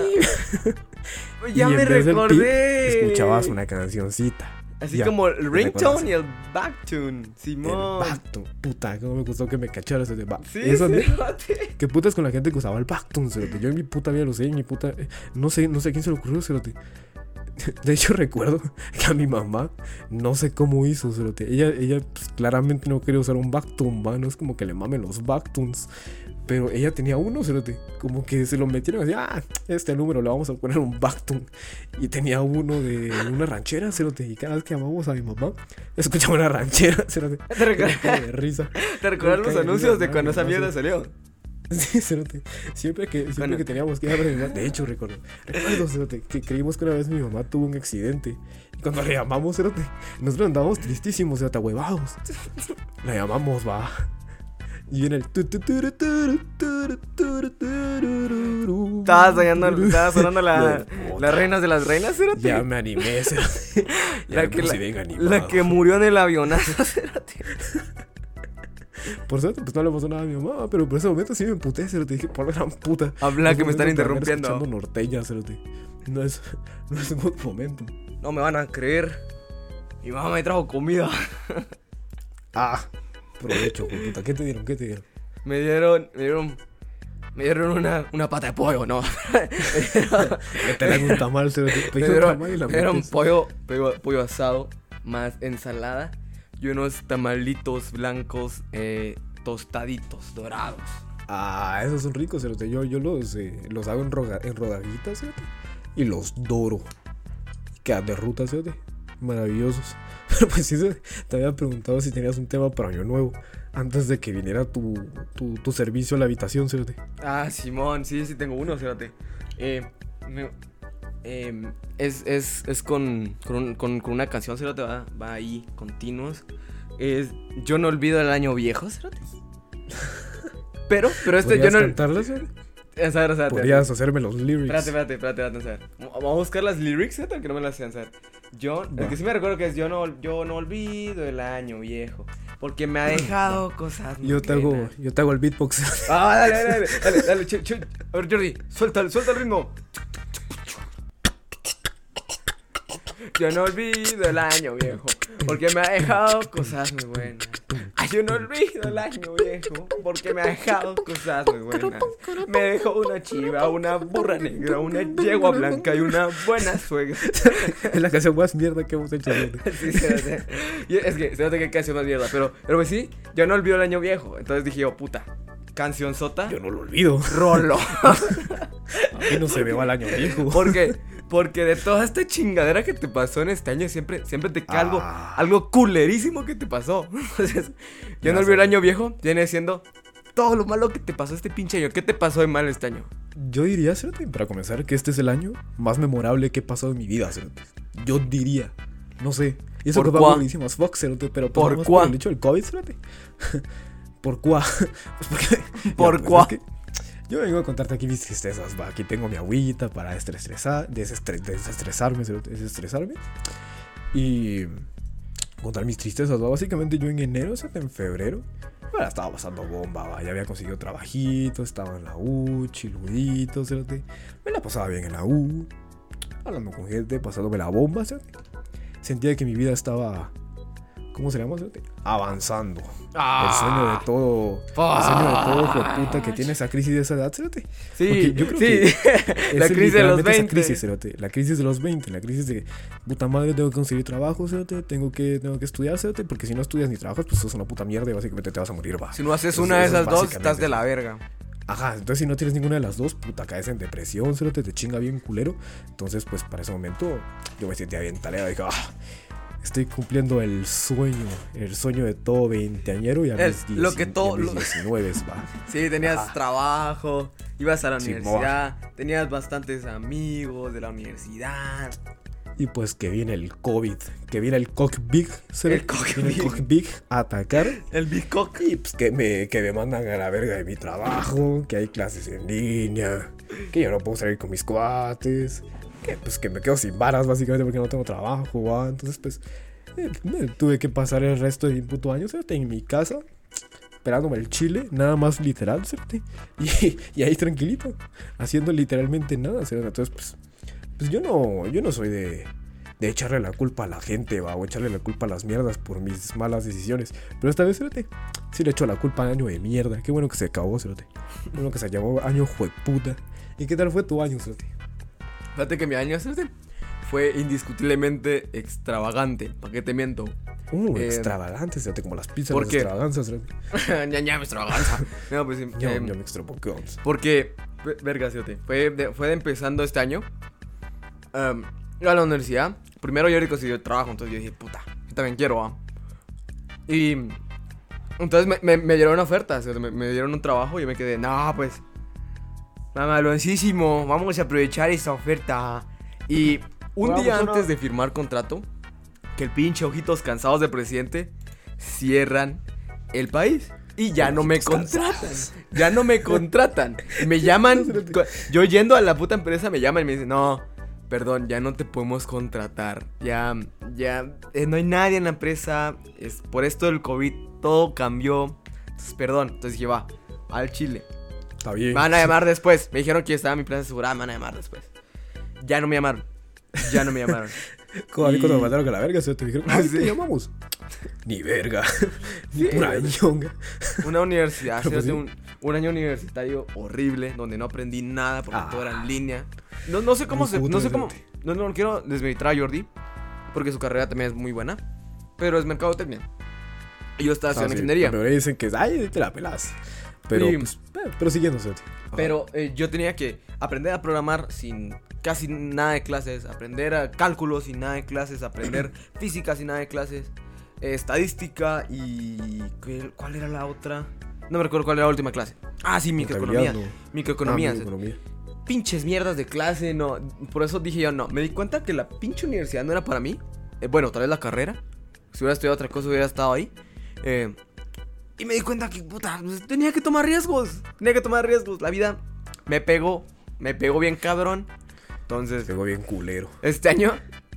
ya Y me en vez del pi, recordé. escuchabas una cancioncita. Así Ya, como el ringtone y el backtune. El Simón. Bactun. Puta, cómo me gustó que me cacharas ese ba- Sí, Esa sí, mierda. mate. ¿Qué putas con la gente que usaba el Bactun, cerote? Yo en mi puta vida lo sé, en mi puta... eh, No sé, no sé a quién se le ocurrió, cerote. De hecho, recuerdo que a mi mamá, no sé cómo hizo, cerote. Ella, ella pues, claramente no quería usar un Bactun, va. No es como que le mamen los Bactuns. Pero ella tenía uno, cerote. Como que se lo metieron así, ah, este número le vamos a poner un Bactun. Y tenía uno de una ranchera, cerote. Y cada vez que llamamos a mi mamá, escuchaba una ranchera, cerote. ¿Te de risa. ¿Te recuerdas los anuncios de cuando esa mierda salió? Sí, cerote. Siempre que, siempre Bueno. que teníamos que ir a bregar- De hecho, recuerdo. Recuerdo, cerote, que creímos que una vez mi mamá tuvo un accidente. Y cuando le llamamos, cerote, nosotros andábamos tristísimos, cerote, huevados. La llamamos, va. Y viene el. Estaba sonando, estaba sonando la, las reinas de las reinas, cerote. Ya me animé, cerote. Ya la, me que, la, la que murió en el avionazo, cerote. Por suerte, pues no le pasó nada a mi mamá, pero por ese momento sí me emputé, cerote. Dije, por la gran puta. Habla que me están interrumpiendo. norteña, cerote. No es, no es un buen momento. No me van a creer. Mi mamá me trajo comida. Ah, provecho, puta. ¿Qué te dieron? ¿Qué te dieron? Me dieron, me dieron, me dieron una, una pata de pollo, no. Me traen un tamal, cerote. me dieron, tamal y la me dieron pollo, pollo, pollo asado, más ensalada y unos tamalitos blancos eh, tostaditos, dorados. Ah, esos son ricos, cerote. Yo, yo los, eh, los hago en, roga- en rodajitas, cerote. Y los doro. Y quedan de ruta, cerote. Maravillosos. Pero pues sí, te había preguntado si tenías un tema para Año Nuevo. Antes de que viniera tu, tu, tu servicio a la habitación, cerote. Ah, Simón, sí, sí tengo uno, fíjate. Eh, me- em, es, es, es con, con, con- con una canción, Cerote, va, va ahí, continuos. Es Yo no olvido el año viejo, Cerote. Pero, pero este, yo ¿Podrías no... cantarlas, ver, Podrías hacerme los lyrics. Espérate, espérate, espérate. Vamos a buscar las lyrics, Cerote, que no me las sé hacer. Yo, el Va. que sí me recuerdo que es yo no, yo no olvido el año viejo. Porque me ha dejado cosas Yo te hago, yo te hago el beatbox. Ah, dale, dale, dale, dale, dale, ver, Jordi, suelta, suelta Yo no olvido el año viejo, porque me ha dejado cosas muy buenas. Ay, yo no olvido el año viejo, porque me ha dejado cosas muy buenas. Me dejó una chiva, una burra negra, una yegua blanca y una buena suegra. es la canción más mierda que hemos hecho. Sí, espérate. Y es que, espérate que canción más mierda, pero, pero pues sí, yo no olvido el año viejo. Entonces dije yo, puta, canción sota, Yo no lo olvido. rolo. A mí no se me va el año viejo. Porque Porque de toda esta chingadera que te pasó en este año, siempre, siempre te queda algo, Ah. algo culerísimo que te pasó. Entonces, yo no olvido el año viejo, viene siendo todo lo malo que te pasó este pinche año. ¿Qué te pasó de mal este año? Yo diría, Cerote, para comenzar, que este es el año más memorable que he pasado en mi vida, Cerote. Yo diría. No sé. Y eso ¿Por que cuá? buenísimo as fuck, Cerote, pero ¿Por por el hecho del COVID, Cerote. ¿Por cuá? Pues porque... ¿Por pues, cuá? Yo vengo a contarte aquí mis tristezas, va. Aquí tengo mi agüita para estresar, desestre- desestresarme, desestresarme. Y... Contar mis tristezas, va. Básicamente yo en enero, Cerote, en febrero... Bueno, estaba pasando bomba, va. Ya había conseguido trabajito, estaba en la U, chiludito, cerote. Me la pasaba bien en la U, hablando con gente, pasándome la bomba, cerote. Sentía que mi vida estaba. ¿Cómo se llama? Avanzando. El sueño de todo. El sueño de todo, hijo de puta, que tiene esa crisis de esa edad, cerote. Sí, Porque yo creo sí. que la crisis de los literalmente esa 20. crisis, cerote. La crisis de los 20. La crisis de puta madre, tengo que conseguir trabajo, cerote. Tengo que, tengo que estudiar, cerote. Porque si no estudias ni trabajas, pues sos una puta mierda y básicamente te vas a morir, va. Si no haces Entonces, una de esas dos, estás de la verga. Ajá, entonces si no tienes ninguna de las dos, puta, caes en depresión, cerote, te chinga bien culero. Entonces, pues para ese momento yo me sentía bien taleado. Dije, ah, estoy cumpliendo el sueño, el sueño de todo veinteañero y a El- mis, lo 10 que y a todo- mis lo- 19, va. Sí, tenías trabajo, ibas a la universidad, tenías bastantes amigos de la universidad. Y pues que viene el COVID, que viene el cock big, cerote, El cock viene el big. cock big a atacar. El Bicoc. Y pues que me, que me mandan a la verga de mi trabajo, que hay clases en línea, que yo no puedo salir con mis cuates, que pues que me quedo sin varas básicamente porque no tengo trabajo, entonces pues eh, tuve que pasar el resto de mi puto año, ¿cierto? En mi casa, esperándome el chile, nada más literal, ¿cierto? Y, ahí tranquilito, haciendo literalmente nada, ¿cierto? Entonces pues, pues yo no, yo no soy de... De echarle la culpa a la gente, va, o echarle la culpa a las mierdas por mis malas decisiones. Pero esta vez, fíjate, Sí le echo la culpa al año de mierda. Qué bueno que se acabó. Qué bueno que se llamó año jueputa. ¿Y qué tal fue tu año, Cerote? Fíjate que mi año este fue indiscutiblemente extravagante. ¿Para qué te miento? Uh, Eh, extravagante, Cerote, como las pizzas ¿por de qué? extravaganza, Cerote. ya, ya, me extravaganza. No, pues sí. Yo, em, yo me. Porque, ve- verga, fíjate, fue de, fue de empezando este año. iba a la universidad. Primero yo consiguió el trabajo, entonces yo dije, puta, yo también quiero, ¿va? Y entonces me, me- me dieron una oferta, o sea, me, me dieron un trabajo y yo me quedé, no, pues, mamaloncísimo, vamos a aprovechar esa oferta. Y un Vamos, día antes de firmar contrato, que el pinche ojitos cansados de presidente cierran el país. Y ya no me contratan. Ya no me contratan. Me llaman. Yo yendo a la puta empresa me llaman y me dicen, no, perdón, ya no te podemos contratar. Ya, ya, eh, no hay nadie en la empresa. Es por esto del COVID, todo cambió. Entonces, perdón. Entonces dije, va, al Chile. Está bien. Me van a llamar después. Me dijeron que estaba mi plaza asegurada, me van a llamar después. Ya no me llamaron. Ya no me llamaron. Como a mí cuando me mandaron a la verga, Cerote, me dijeron, Ah, "Ay, sí. te llamamos. Ni verga. Ni pura ñonga. Una universidad, pues sí. un, un año universitario horrible, donde no aprendí nada porque Ah. todo era en línea. No, no sé cómo se. No sé cómo. No, no quiero desmeditar a Jordi, porque su carrera también es muy buena. Pero es mercadotecnia. Y yo estaba Ah, estudiando sí, ingeniería. Pero dicen que, ay, te la pelas. Pero, pues, eh, pero siguiendo. Ajá. Pero eh, yo tenía que aprender a programar sin casi nada de clases, aprender a cálculo sin nada de clases, aprender física sin nada de clases, eh, estadística y... ¿qué- ¿Cuál era la otra? No me recuerdo cuál era la última clase. Ah, sí, microeconomía. No. Microeconomía. Ah, microeconomía. pinches mierdas de clase, no. Por eso dije yo, no. Me di cuenta que la pinche universidad no era para mí. Eh, bueno, tal vez la carrera. Si hubiera estudiado otra cosa, hubiera estado ahí. Eh, y me di cuenta que, puta, pues, tenía que tomar riesgos. Tenía que tomar riesgos. La vida me pegó. Me pegó bien cabrón. Entonces, Pegó bien culero. este año,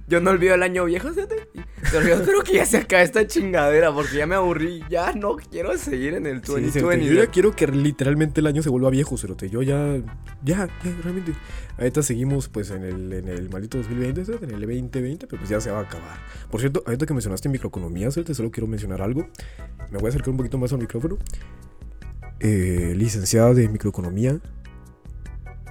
yo no olvido el año viejo, fíjate. Pero yo espero que ya se acabe esta chingadera. Porque ya me aburrí. Ya no quiero seguir en el Sí, 2020. Cerote, yo ya quiero que literalmente el año se vuelva viejo, Cerote. Yo ya, ya, ya, realmente. Ahorita seguimos pues en el, en el maldito 2020, Cerote, en el 2020, pero pues ya se va a acabar. Por cierto, ahorita que mencionaste microeconomía, Cerote, solo quiero mencionar algo. Me voy a acercar un poquito más al micrófono. Eh, licenciada de microeconomía,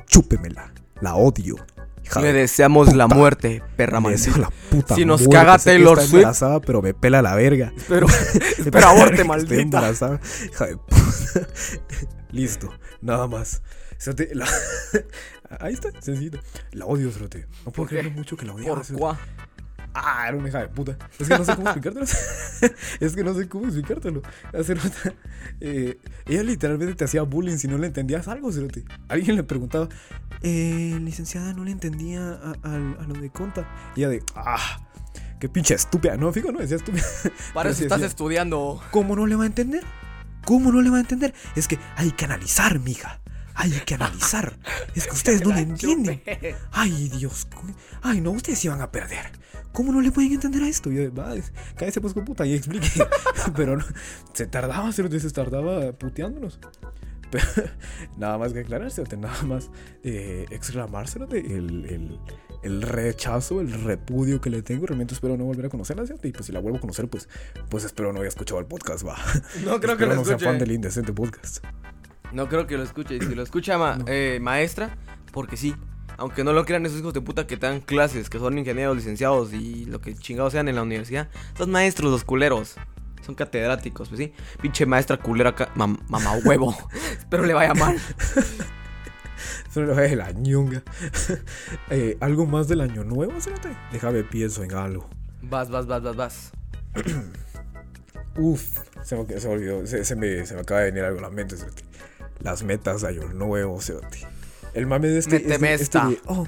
chúpemela, la odio. Hija Le de deseamos la puta. muerte, perra maldita. la puta Si nos muerte, caga sé Taylor Swift. embarazada, pero me pela la verga. Pero, espera, aborte, Estoy maldita. embarazada. Hija de puta. Listo, nada más. La- Ahí está, sencillo. La odio, Cerote. No puedo creer mucho que la odiaba. ¿Por cuá? Ah, era una hija de puta. Es que no sé cómo explicártelo. es que no sé cómo explicártelo. Cerota, eh, ella literalmente te hacía bullying si no le entendías algo, cerote. Alguien le preguntaba, eh, licenciada, no le entendía a, a- a lo de conta. Y ella de, ah, qué pinche estúpida. No, fijo, no decía estúpida. Para eso estás decía, estudiando. ¿Cómo no le va a entender? ¿Cómo no le va a entender? Es que hay que analizar, mija. Hay que analizar. Es que ustedes no le entienden. Ay, Dios. Ay, no, ustedes van a perder. ¿Cómo no le pueden entender a esto? Y yo, va, es- cállese pues con puta y explique. Pero no, se tardaba, se, se tardaba puteándonos. Pero, nada más que aclararse, nada más eh, exclamarse el, el, el rechazo, el repudio que le tengo. Realmente espero no volver a conocerla, ¿cierto? Y pues si la vuelvo a conocer, pues, pues espero no haya escuchado el podcast, va. No creo que lo no sea fan del escuche. indecente podcast. No creo que lo escuche. Y si lo escucha ma- No. eh, maestra, porque sí. Aunque no lo crean esos hijos de puta que te dan clases, que son ingenieros, licenciados y lo que chingados sean en la universidad. Son maestros los culeros. Son catedráticos, pues sí. Pinche maestra culera acá. mam- mamá huevo. Espero le vaya mal. Le vaya de la ñunga. Eh, ¿Algo más del año nuevo, cérate? Déjame pienso en algo. Vas, vas, vas, vas, vas. Uf, se me, se me olvidó, se, se me, se me acaba de venir algo a la mente, cérate. Las metas de año nuevo, cérate. El mame de este, Méteme este esta. de, oh,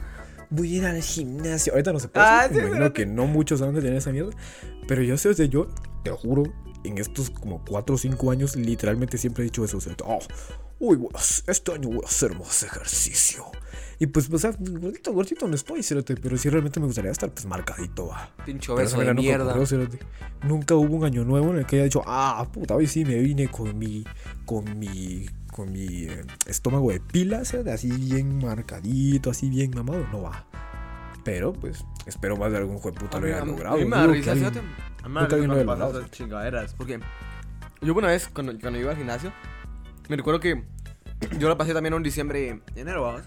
voy a ir al gimnasio. Ahorita no se puede. Ah, sí, imagino que no muchos saben de tener esa mierda. Pero yo sé, o sea, yo te juro, en estos como 4 o 5 años, literalmente siempre he dicho eso. O sea, oh, uy, este año voy a hacer más ejercicio. Y pues, o sea, gordito, gordito no estoy, cérate, pero sí realmente me gustaría estar pues marcadito, Pero obeso esa de mierda ocurrió. Nunca hubo un año nuevo en el que haya dicho, ah, puta, hoy sí me vine con mi, con mi, con mi eh, estómago de pila, cerote, así bien marcadito, así bien mamado, no va. Pero, pues, espero más de algún juez puta lo haya logrado. A mí me da risa, fíjate. A mí me da esas chingaderas. Porque yo una vez, cuando, cuando iba al gimnasio, me recuerdo que yo la pasé también un diciembre, enero, vamos.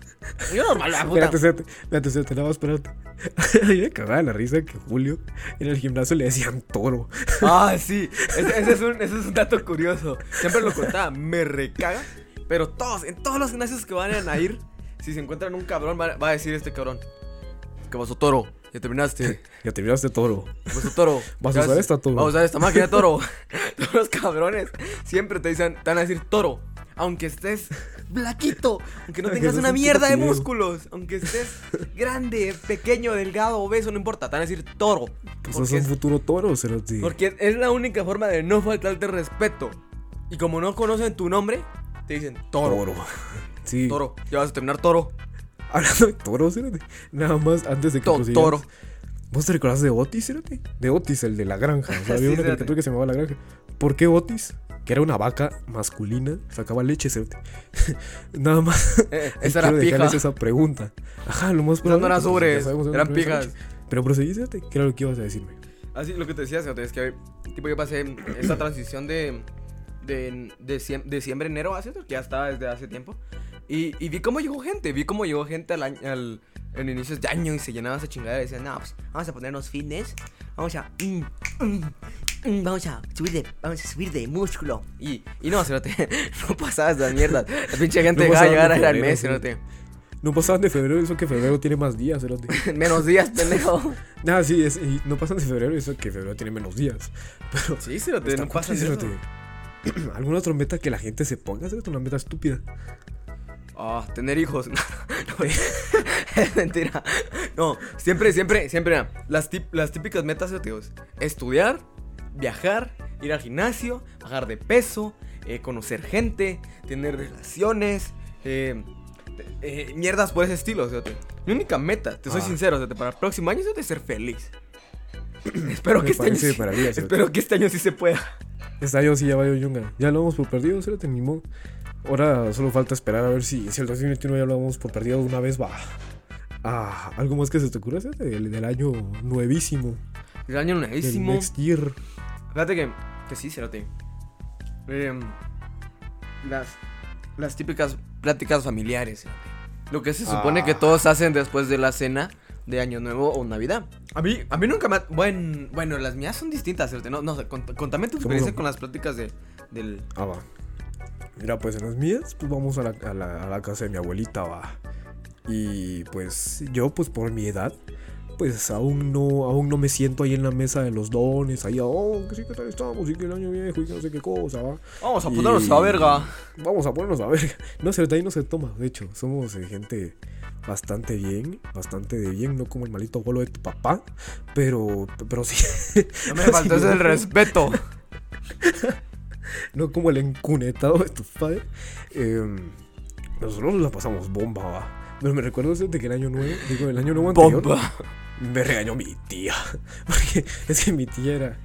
Yo normal, la puta. Espérate, espérate, espérate, espérate, nada más, espérate. A mí me cagaba la risa que Julio en el gimnasio le decían toro. Ah, sí. Ese, ese es un, ese es un dato curioso. Siempre lo contaba. Me recaga. Pero todos, en todos los gimnasios que van a ir, si se encuentran un cabrón, va, va a decir este cabrón. ¿Qué pasó, toro? Ya terminaste. Ya terminaste toro. ¿Qué pasó, toro? Vas a usar esta, toro. Vamos a usar esta máquina, toro. Todos los cabrones siempre te dicen, te van a decir toro. Aunque estés blaquito, aunque no tengas una mierda de músculos, aunque estés grande, pequeño, delgado, obeso, no importa, te van a decir toro. Pues Porque es un futuro toro, cerote. porque es la única forma de no faltarte respeto. Y como no conocen tu nombre, te dicen toro. Toro. Sí. Toro. Ya vas a terminar toro. Hablando de toro, cerote. Nada más antes de que To- toro. ¿Vos te recordás de Otis, cerote? De Otis, el de la granja. O sea, había Sí, una caricatura que se llamaba La Granja. ¿Por qué Otis? Que era una vaca masculina, sacaba leche, cerote. Nada más. Eh, Y esa era pija. esa pregunta. Ajá, lo más Esas no eran probable, pues, sobres, eran pijas. Pero proseguí, cerote. ¿Qué era lo que ibas a decirme? Así lo que te decía, Señor, es que tipo yo pasé esta transición de de, de, diciembre enero, ¿ah, ¿cierto? que ya estaba desde hace tiempo. Y, y vi cómo llegó gente, vi cómo llegó gente al, año- al en inicios de año y se llenaba esa chingadera y decían, no, pues vamos a ponernos fitness, vamos a mm, mm, mm, vamos a subir de vamos a subir de músculo. Y, y no, cerote, no pasaba esas mierdas. La pinche gente No dejaba pasaban llegar de al mes, cerote. No pasaban de febrero, eso que febrero tiene más días, cerote. Menos días, pendejo. Ah, sí, es, y no pasan de febrero, eso que febrero tiene menos días. Pero Sí, cerote, no pasa cutre, eso. cerote. ¿Alguna otra meta que la gente se ponga? ¿Cerote? Una meta estúpida. Ah, tener hijos. No, no, es mentira. No, siempre, siempre, siempre. Las, tip- las típicas metas, yo te digo, es estudiar, viajar, ir al gimnasio, bajar de peso, eh, conocer gente, tener relaciones, eh, eh, mierdas por ese estilo. fíjate. Mi única meta, te soy Ah. sincero, fíjate, para el próximo año es ser feliz. espero que este año sí, espero que este año sí se pueda. Este año sí ya valió Yunga. Ya lo por perdido, se lo tenemos. Ahora solo falta esperar a ver si, si el 2021 ya lo vamos por perdido de una vez. Va. Ah, algo más que se te ocurra, del, del año nuevísimo. El año Del nuevísimo. next year. Fíjate que, que sí, Cerote. Em, las, las típicas pláticas familiares. Lo que se supone Ah. que todos hacen después de la cena de Año Nuevo o Navidad. A mí, a mí nunca me. Bueno, bueno, las mías son distintas, ¿cierto? No, no cont- contame tu ¿Cómo experiencia con las pláticas de, del... Ah, va. Mira, pues en las mías, pues vamos a la, a la- a la casa de mi abuelita, va. Y pues yo, pues por mi edad, pues aún no, aún no me siento ahí en la mesa de los dones, ahí, oh, que sí, que tal estamos, y que el año viejo, y que no sé qué cosa, va. Vamos a Y- ponernos a verga. Vamos a ponernos a ver. No sé, de ahí no se toma, de hecho, somos eh, gente bastante bien, bastante de bien, no como el malito abuelo de tu papá, pero, pero sí. No me faltó ese el respeto. no como el encunetado de tu padre. Eh, nosotros la pasamos bomba, va. Pero me recuerdo de que el año nuevo, digo, el año nuevo anterior, Bomba. me regañó mi tía. Porque es que mi tía era,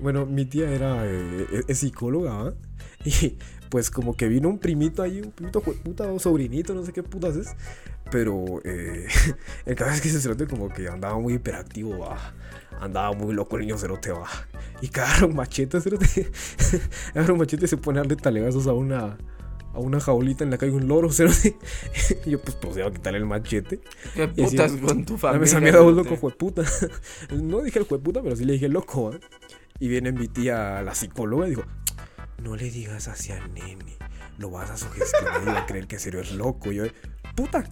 bueno, mi tía era, eh, es- psicóloga, ¿va? Y pues como que vino un primito ahí, un primito puta o sobrinito, no sé qué putas es. Pero eh, el caso es que ese cerote como que andaba muy hiperactivo, va. Andaba muy loco el niño cerote, va. Y un machete, cerote. agarra un machete y se pone a darle talegazos a una, a una jaulita en la que hay un loro, cerote. Y yo pues procedo a quitarle el machete. ¿Qué Y así, putas con tu a familia? esa mierda vos cerote? loco, jueputa. No dije el jueputa, pero sí le dije loco, ¿va? Y viene mi tía, la psicóloga, y dijo, no le digas así al nene. Lo vas a sugestionar y va a creer que en serio es loco. Y yo, puta,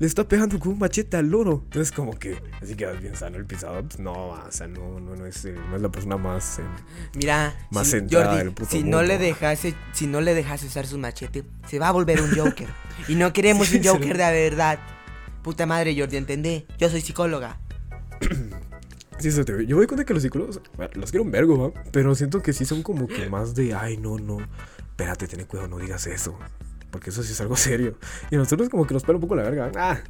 le está pegando con un machete al loro. Entonces como que, así que bien sano el pisado. Pues no, o sea, no, no, no, es, eh, no es la persona más... eh, Mira, Más si, Jordi, del puto si no mundo. le dejase, si no le dejase usar su machete, se va a volver un Joker. y no queremos Sí, un. Joker de verdad. Puta madre, Jordi, entendé. Yo soy psicóloga. Sí, se te ve. Yo me doy cuenta que los psicólogos, bueno, los quiero un vergo, ¿va? Pero siento que sí son como que más de, ay, no, no, espérate, ten cuidado, no digas eso. Porque eso sí es algo serio. Y a nosotros como que nos pela un poco la verga. Ah,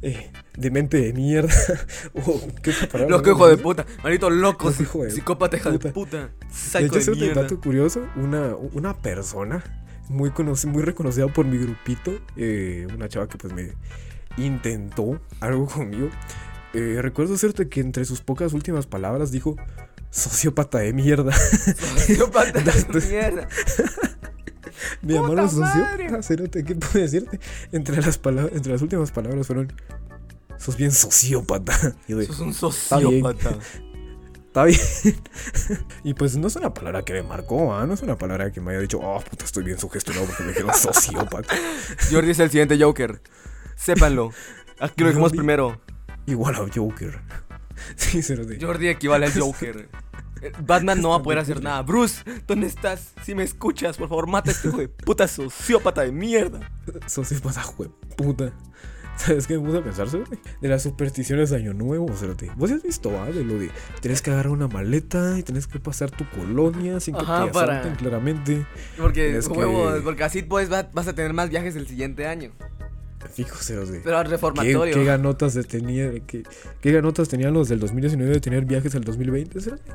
eh, demente de mierda. o, ¿qué? Loco hijo de puta. Malito loco. Hijo de Psicópata hija de puta. De hecho, es un dato curioso. Una, una persona muy, muy reconocida por mi grupito, eh, una chava que pues me intentó algo conmigo. Eh, recuerdo cierto que entre sus pocas últimas palabras dijo sociópata de mierda. Psicópata de mierda. Me llamaron sociópata, cerote, ¿qué puedo decirte? Entre las, palabras, entre las últimas palabras fueron sos bien sociópata. Y yo de, Sos un sociópata. Está bien. y pues no es una palabra que me marcó, ¿ah? No es una palabra que me haya dicho, oh, puta, estoy bien sugestionado porque me dijeron sociópata. Jordi es el siguiente Joker. Sépanlo. Aquí lo dijimos primero. Igual a Joker. Sí, cerote. Jordi equivale al Joker. Batman no va a poder hacer nada. Bruce, ¿dónde estás? Si me escuchas, por favor, mata a este hijo de puta sociópata de mierda. Sociópata, puta. ¿Sabes qué me puse a pensar? De las supersticiones de Año Nuevo, cerote. ¿Vos has visto, ah? De lo de tienes que agarrar una maleta y tienes que pasar tu colonia sin que Ajá, te para- asalten claramente. Porque, que- porque así pues va- vas a tener más viajes el siguiente año. Fijo, cerote. Pero al ¿Qué, reformatorio. qué ganotas de tenía, qué, qué ganotas tenían los del 2019 de tener viajes al 2020? cerote?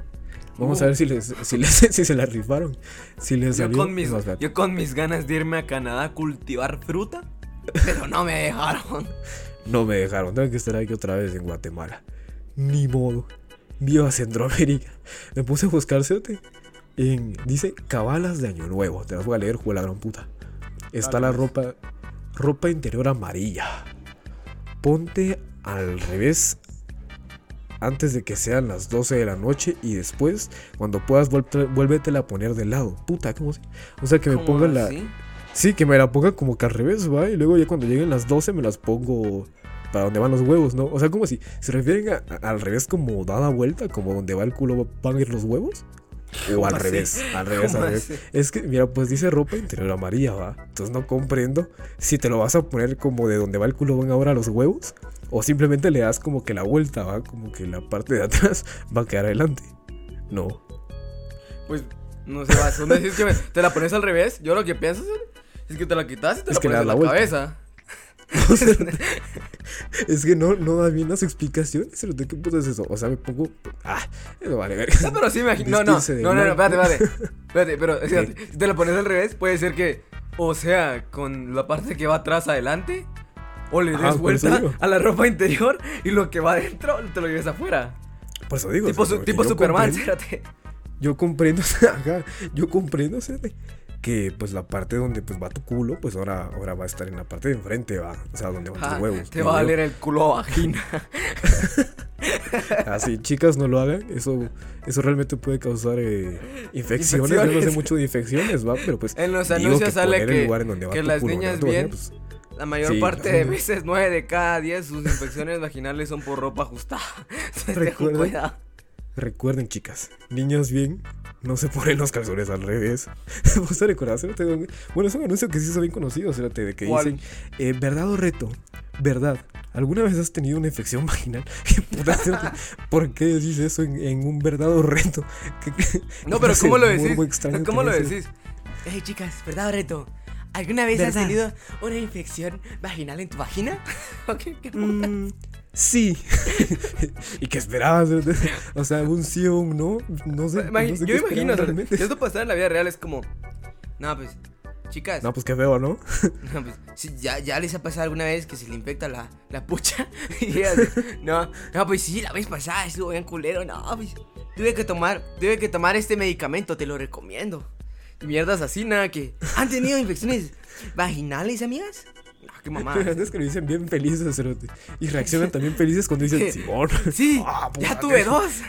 Vamos a ver si les, si les si se la rifaron. Si les yo, salió con mis, yo con mis ganas de irme a Canadá a cultivar fruta. Pero no me dejaron. No me dejaron, tengo que estar aquí otra vez en Guatemala. Ni modo. Viva Centroamérica. Me puse a buscar, En, dice cabalas de Año Nuevo. Te las voy a leer, juego la gran puta. Está la ropa, ropa interior amarilla. Ponte al revés antes de que sean las 12 de la noche y después, cuando puedas, vuélvetela a poner de lado. Puta, ¿cómo así? O sea, que me ¿Cómo ponga la? Sí, que me la ponga como que al revés, va. Y luego ya cuando lleguen las 12 me las pongo para donde van los huevos, ¿no? O sea, como si se refieren a- a- al revés como dada vuelta, como donde va el culo van a ir los huevos. O ¿Cómo al así? revés, al revés, ¿Cómo al revés. así? Es que, mira, pues dice ropa interior amarilla, va. Entonces no comprendo si te lo vas a poner como de donde va el culo van ahora los huevos. O simplemente le das como que la vuelta, va. Como que la parte de atrás va a quedar adelante. No. Pues, no sé, vas. ¿Dónde dices que me- te la pones al revés? Yo lo que pienso es que te la quitas y te Es la pones en la la, Es que no, no da bien las explicaciones. pero ¿De qué puto es eso? O sea, me pongo. Ah, eso vale ver. No, pero sí me imagino. No, no, no, no, no, espérate, espérate. Espérate, pero si te la pones al revés, puede ser que, o sea, con la parte que va atrás adelante, o le des eso vuelta a la ropa interior y lo que va adentro te lo lleves afuera. Por eso digo. tipo o sea, su- porque tipo Superman, fíjate. Yo comprendo, ajá, yo comprendo, fíjate, que pues la parte donde pues va tu culo, pues ahora, ahora va a estar en la parte de enfrente, va. O sea, donde van Ah, tus huevos. te va a valer el culo a vagina. Así, chicas, no lo hagan. Eso, eso realmente puede causar eh, infecciones. Yo no sé Infecciones. mucho de infecciones, va, pero pues. En los anuncios que sale que, lugar en donde que las culo, niñas bien, vagina, pues, la mayor Sí, parte de veces, 9 de cada 10, sus infecciones vaginales son por ropa ajustada. Tengan Recuerden-. Recuerden, chicas, niñas bien, no se ponen los calzones al revés. ¿Vos te recordás? Bueno, es un anuncio que se hizo bien conocido, cerote, de que ¿Cuál? dicen, eh, verdad o reto, verdad. ¿Alguna vez has tenido una infección vaginal? ¿Qué puta? ¿Por qué decís eso en, en un verdad o reto? ¿Qué- qué- No, pero ¿cómo lo decís? ¿Cómo lo decís? Hey, chicas, ¿verdad o reto? ¿Alguna vez has tenido una infección vaginal en tu vagina? Qué. Mm, sí. ¿Y qué esperabas? O sea, un sí o un no. No sé. Imagi- no sé yo imagino, realmente. si esto pasara en la vida real es como, no, pues, chicas, No, pues qué feo, ¿no? No, pues, ya, ya les ha pasado alguna vez que se le infecta la, la pucha. y ellas, no, no, pues sí, la vez pasada estuvo bien culero. No, pues tuve que tomar, tuve que tomar este medicamento, te lo recomiendo. y mierdas así, nada que, ¿Han tenido infecciones vaginales, amigas? Qué mamá. Pero es que lo dicen bien felices, cerote. Y reaccionan también felices cuando dicen Simón. Sí, Ah, ya tuve dos.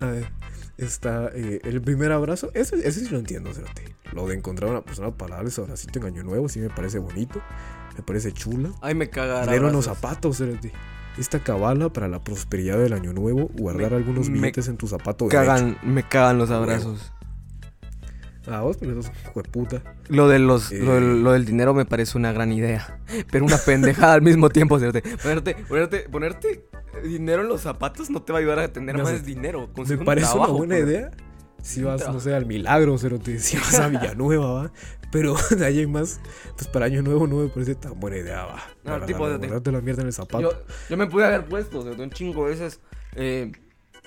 A ver, está eh, el primer abrazo. Ese, ese sí lo entiendo, cerote. Lo de encontrar a una persona para darle su abracito en Año Nuevo, sí me parece bonito. Me parece chula. Ay, me caga. Dinero en los zapatos, cerote. Esta cabala para la prosperidad del Año Nuevo, guardar Me- algunos billetes en tu zapato derecho. Cagan, me cagan los abrazos. A vos. Lo, de los, Eh. lo, del, lo del dinero me parece una gran idea. Pero una pendejada al mismo tiempo. Ponerte, ponerte, ponerte dinero en los zapatos no te va a ayudar a tener No más dinero. Me un parece trabajo, una buena pero- idea. Si vas, no sé, al Milagro, cerote. Si vas a Villanueva, va. Pero de ahí en más, pues para Año Nuevo no me parece tan buena idea, va. No, Para tipo la mierda en el zapato. Yo, yo me pude haber puesto, o sea, un chingo de veces, eh,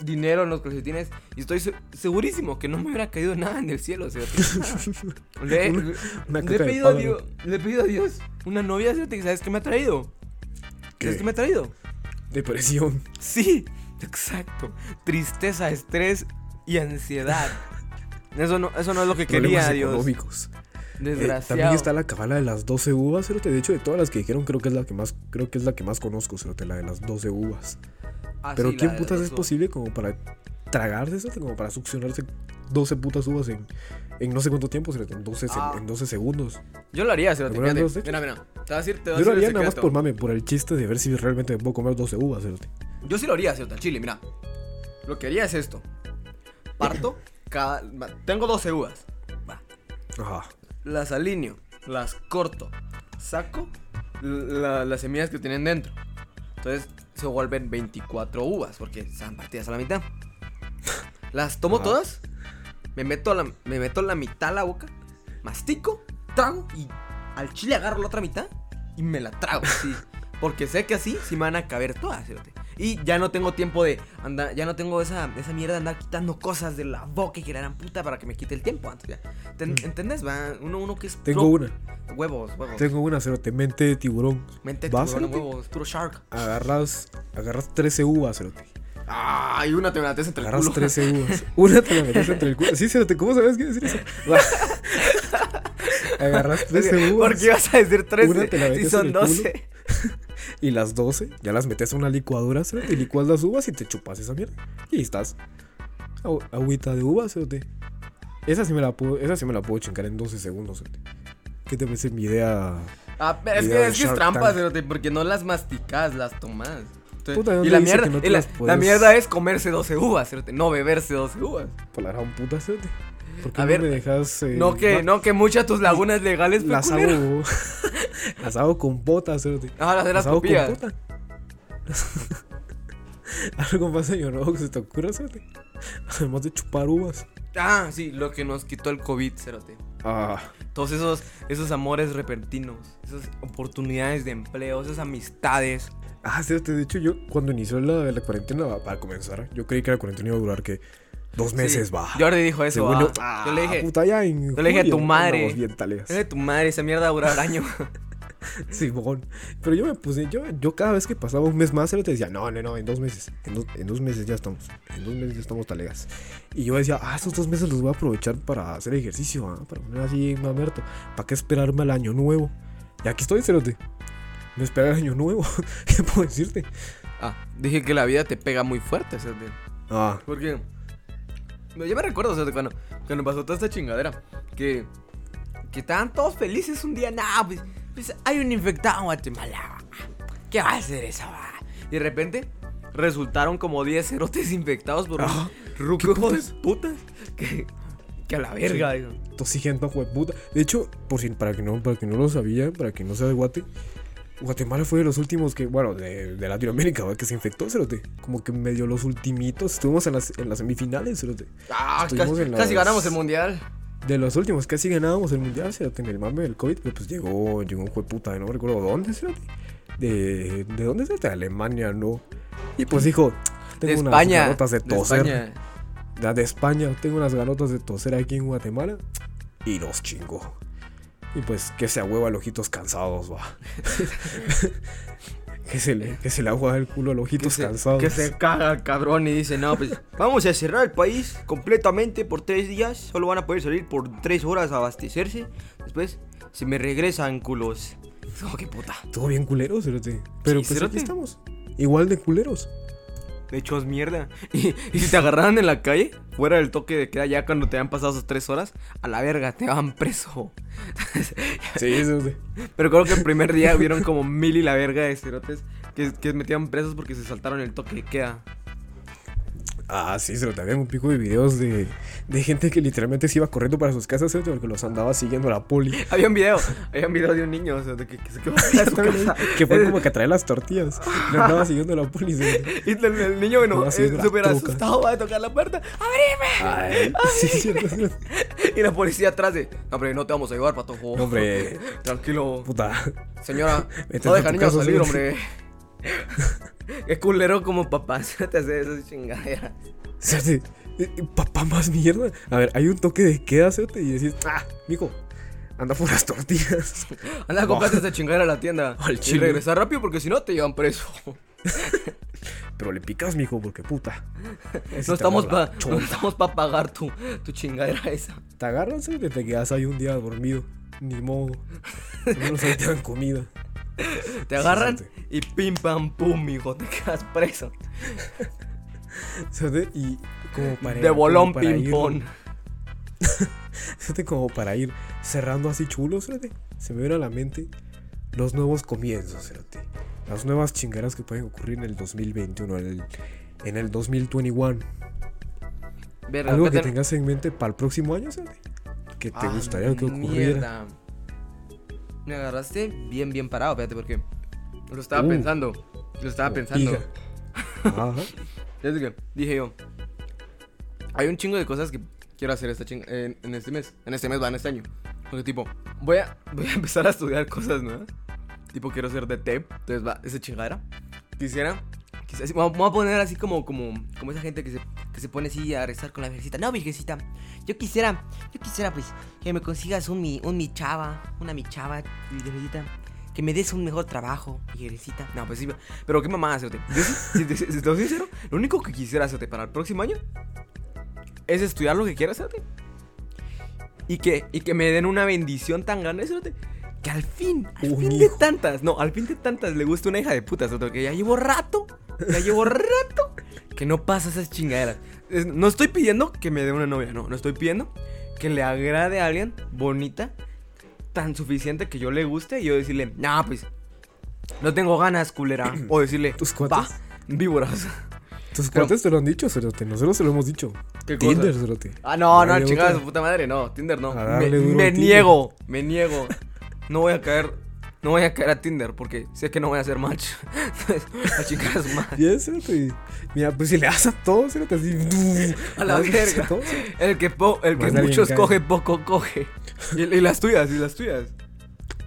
dinero en los calcetines y estoy se- segurísimo que no me hubiera caído nada en el cielo, o sea, le, Una- una le he pedido a. Dios, le he pedido a Dios una novia, ¿cierto? ¿Y ¿sabes qué me ha traído? ¿Sabes ¿Qué? qué me ha traído? Depresión. Sí, exacto, tristeza, estrés y ansiedad. Eso no, eso no es lo que quería Dios. Eh, Desgraciado. también está la cabala de las 12 uvas, cerote. De hecho, de todas las que dijeron, creo que es la que más, creo que es la que más conozco, cerote, la de las 12 uvas. Ah, Pero sí, ¿quién putas es posible como para tragarse eso? Como para succionarse 12 putas uvas en, en no sé cuánto tiempo, cerote, en 12, se- Ah. en 12 segundos. Yo lo haría, Cerote, ¿Alguna vez fíjate. lo has Mira, mira. Te voy a decir, te voy a Yo lo haría nada más por mame, por el chiste de ver si realmente me puedo comer 12 uvas, cerote. Yo sí lo haría, ¿cierto? Al chile, mira. Lo que haría es esto. Parto cada... Tengo 12 uvas. Va. Ajá. Las alineo. Las corto. Saco la- las semillas que tienen dentro. Entonces se vuelven 24 uvas porque están partidas a la mitad. Las tomo Ajá. todas. Me meto, la, me meto la mitad a la boca. Mastico. Trago. Y al chile agarro la otra mitad. Y me la trago. Sí. Porque sé que así sí me van a caber todas, ¿cierto? Y ya no tengo tiempo de andar, ya no tengo esa, esa mierda de andar quitando cosas de la boca y que la puta para que me quite el tiempo antes ya. Ten- ¿Entendés? Va, uno, uno que es Tengo una. Huevos, huevos. Tengo una, cerote. Mente de tiburón. Mente ¿Vas, tiburón, cerote? huevos, puro shark. Agarras, agarras 13 uvas, cerote. Ah, y una te la metes entre el Agarras culo. 13 uvas. Una te la metes entre el culo. Sí, cerote, ¿cómo sabes qué decir eso? Agarras 13 uvas. ¿Por qué ibas a decir 13? Una te la si metes son en el culo. 12. Y las 12 ya las metes a una licuadora, cerote. Y licuas las uvas y te chupas esa mierda. Y ahí estás. Agüita de uvas, cerote. Esa sí me la puedo, esa sí me la puedo chingar en 12 segundos. ¿Qué te parece mi idea? Ah, pero es Video que es, que es trampa, porque no las masticas, las tomas. Puta, ¿dónde y la mierda, no la, las la puedes- mierda es comerse 12 uvas, cerote, no beberse 12 uvas. Por la gran puta, cerote. ¿Por qué A no ver, me dejas. eh, no que, no que muchas tus lagunas legales Las hago. las hago con botas, cerote. Ah, las de las hago con pupillas. bota. Algo más nuevo que se te ocurra, cerote. Además de chupar uvas. Ah, sí, lo que nos quitó el COVID, cerote. Ah. Todos esos, esos amores repentinos, esas oportunidades de empleo, esas amistades. Ah, cerote, de hecho yo cuando inició la, la cuarentena, para comenzar, yo creí que la cuarentena iba a durar que dos meses, Sí, va. Jordi dijo eso. Ah. yo, le dije, puta, ya en yo le dije a tu madre. bien talegas. "Dile a tu madre, esa mierda va a durar año. Simón. Pero yo me puse, yo, yo cada vez que pasaba un mes más, él te decía, no, no, no, en dos meses. En dos, en dos meses ya estamos. En dos meses ya estamos talegas. Y yo decía, ah, estos dos meses los voy a aprovechar para hacer ejercicio, ah, para poner así mamerto. ¿Para qué esperarme al año nuevo? Y aquí estoy, cerote. Me espera el año nuevo. ¿Qué puedo decirte? Ah, dije que la vida te pega muy fuerte, cerote. Ah, Porque. no, Yo me recuerdo, cerote, cuando, cuando pasó toda esta chingadera. Que. Que estaban todos felices un día. Nah, pues, pues hay un infectado en Guatemala. ¿Qué va a hacer eso? va? Y de repente. Resultaron como 10 cerotes infectados por Ah, ruco ¿qué hijo de putas? Que. Que a la verga, digo. tosigento, puta. De hecho, por si, para que no, para que no lo sabía, para que no sea de Guate, Guatemala fue de los últimos que, bueno, de, de Latinoamérica, ¿va? que se infectó, cerote. Como que medio los ultimitos. Estuvimos en las, en las semifinales, cerote. Ah, casi, las- ganamos el mundial. De los últimos, casi ganábamos el mundial, cerote, en el mame del COVID, pero pues llegó, llegó un jueputa, no recuerdo dónde, cerote. De, ¿De dónde cerote? De Alemania, ¿no? Y pues dijo, De tengo unas España. ganotas de de toser. España. La de España, tengo unas ganotas de toser aquí en Guatemala y los chingo. Y pues que se ahueva el ojitos cansados, va. que se le, que se le el culo a los Que ojitos se, cansados. que se caga, cabrón, y dice, no, pues vamos a cerrar el país completamente por tres días. Solo van a poder salir por tres horas a abastecerse. Después se me regresan culos. Oh, qué puta. Todo bien culeros, cerote. Pero Sí, pues cerote. aquí estamos. Igual de culeros. De hecho, es mierda. Y, y si te agarraran en la calle, fuera del toque de queda, ya cuando te han pasado esas tres horas, a la verga, te van preso. Sí, cerote. Pero creo que el primer día hubieron como mil y la verga de cerotes que, que metían presos porque se saltaron el toque de queda. Ah, sí, cerote. Había un pico de videos de, de gente que literalmente se iba corriendo para sus casas, porque los andaba siguiendo la poli. Había un video, había un video de un niño, o sea, de que, que se que fue como que trae las tortillas. Le andaba siguiendo la poli. Y el, el niño, bueno, eh, súper asustado, va a tocar la puerta. ¡Abrime! Ay, sí, cierto. Y la policía atrás de, no, hombre, no te vamos a llevar, patojo. No, hombre. Tranquilo. Puta. Señora, no deja niños salir, sí. hombre. Es culero como papá, te hace esas chingaderas. Eh, eh, papá más mierda. A ver, hay un toque de queda, cerote, y decís, ah, mijo, anda por las tortillas. Anda, comprate esta chingadera a la tienda. Al y chile. regresa rápido porque si no te llevan preso. Pero le picas, mijo, porque puta. No estamos para la chompa. estamos pa pagar tu, tu chingadera esa. Te agarras y te quedas ahí un día dormido. Ni modo. Ahí te dan comida. Te agarran y pim pam pum, mijo, te quedas preso. Y como para De bolón para pong. Cerote, como para ir cerrando así chulos, cerote, Se me viene a la mente los nuevos comienzos. Las nuevas chingaderas que pueden ocurrir en el 2021, en el, en el 2021. Verga, Algo que tengas en mente para el próximo año, cerote. Que te Ah, gustaría que ocurriera. mierda. Me agarraste bien, bien parado, fíjate, porque lo estaba Uh. pensando. Lo estaba Como pensando. Ajá. Es que dije yo, hay un chingo de cosas que quiero hacer en, en este mes. En este mes, va, en este año. Porque tipo, voy a, voy a empezar a estudiar cosas nuevas. Tipo, quiero ser de TEP. Entonces va, esa chingadera. Quisiera, así, me voy a- poner así como, como, como esa gente que se, que se pone así a rezar con la virgencita. No, virgencita, yo quisiera, yo quisiera pues que me consigas un mi, un mi chava, una mi chava, virgencita. Que me des un mejor trabajo, virgencita. No, pues sí, pero qué mamá hacerte. Yo si si te soy sincero, lo único que quisiera hacerte para el próximo año es estudiar lo que quiera hacerte. Y que, y que me den una bendición tan grande, hacerte. Que al fin, al fin de tantas, no, al fin de tantas le gusta una hija de puta, que ya llevo rato, ya llevo rato que no pasa esas chingaderas. Es- no estoy pidiendo que me dé una novia, no, no estoy pidiendo que le agrade a alguien bonita, tan suficiente que yo le guste y yo decirle, nah, pues, no tengo ganas, culera. O decirle, ¿Tus va, cuates? víboras. Tus cuates te lo han dicho, cerote. Nosotros se lo hemos dicho. ¿Qué cosa? Tinder, cerote. Ah, no, no, Dale, chingada su puta madre, no, Tinder no. Me, niego, me niego. No voy a caer, no voy a caer a Tinder porque sé que no voy a hacer match. Entonces, a a su madre. Bien, cerote. Mira, pues si le das a todo, cerote, así. A la verga. cerote. El que, po- el que Más muchos coge, poco coge. Y, y las tuyas, y las tuyas.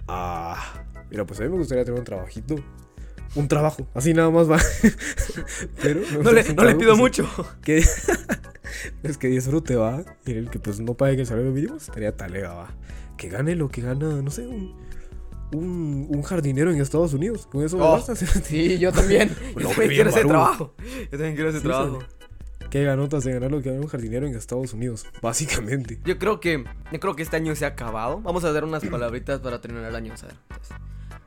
Ah, mira, pues a mí me gustaría tener un trabajito. Un trabajo, así nada más va. Pero No le, no le pido que mucho. se- Que es que disfrute va. Y el que pues no pague el salario mínimo estaría talega va. Que gane lo que gana, no sé, un, un, un jardinero en Estados Unidos. Con eso me Oh, basta. Sí, yo también. Yo también quiero ese trabajo. Yo también quiero ese Sí, trabajo. Qué ganotas de ganar lo que gana un jardinero en Estados Unidos. Básicamente. Yo creo que yo creo que este año se ha acabado. Vamos a dar unas palabritas para terminar el año, a ver. Entonces,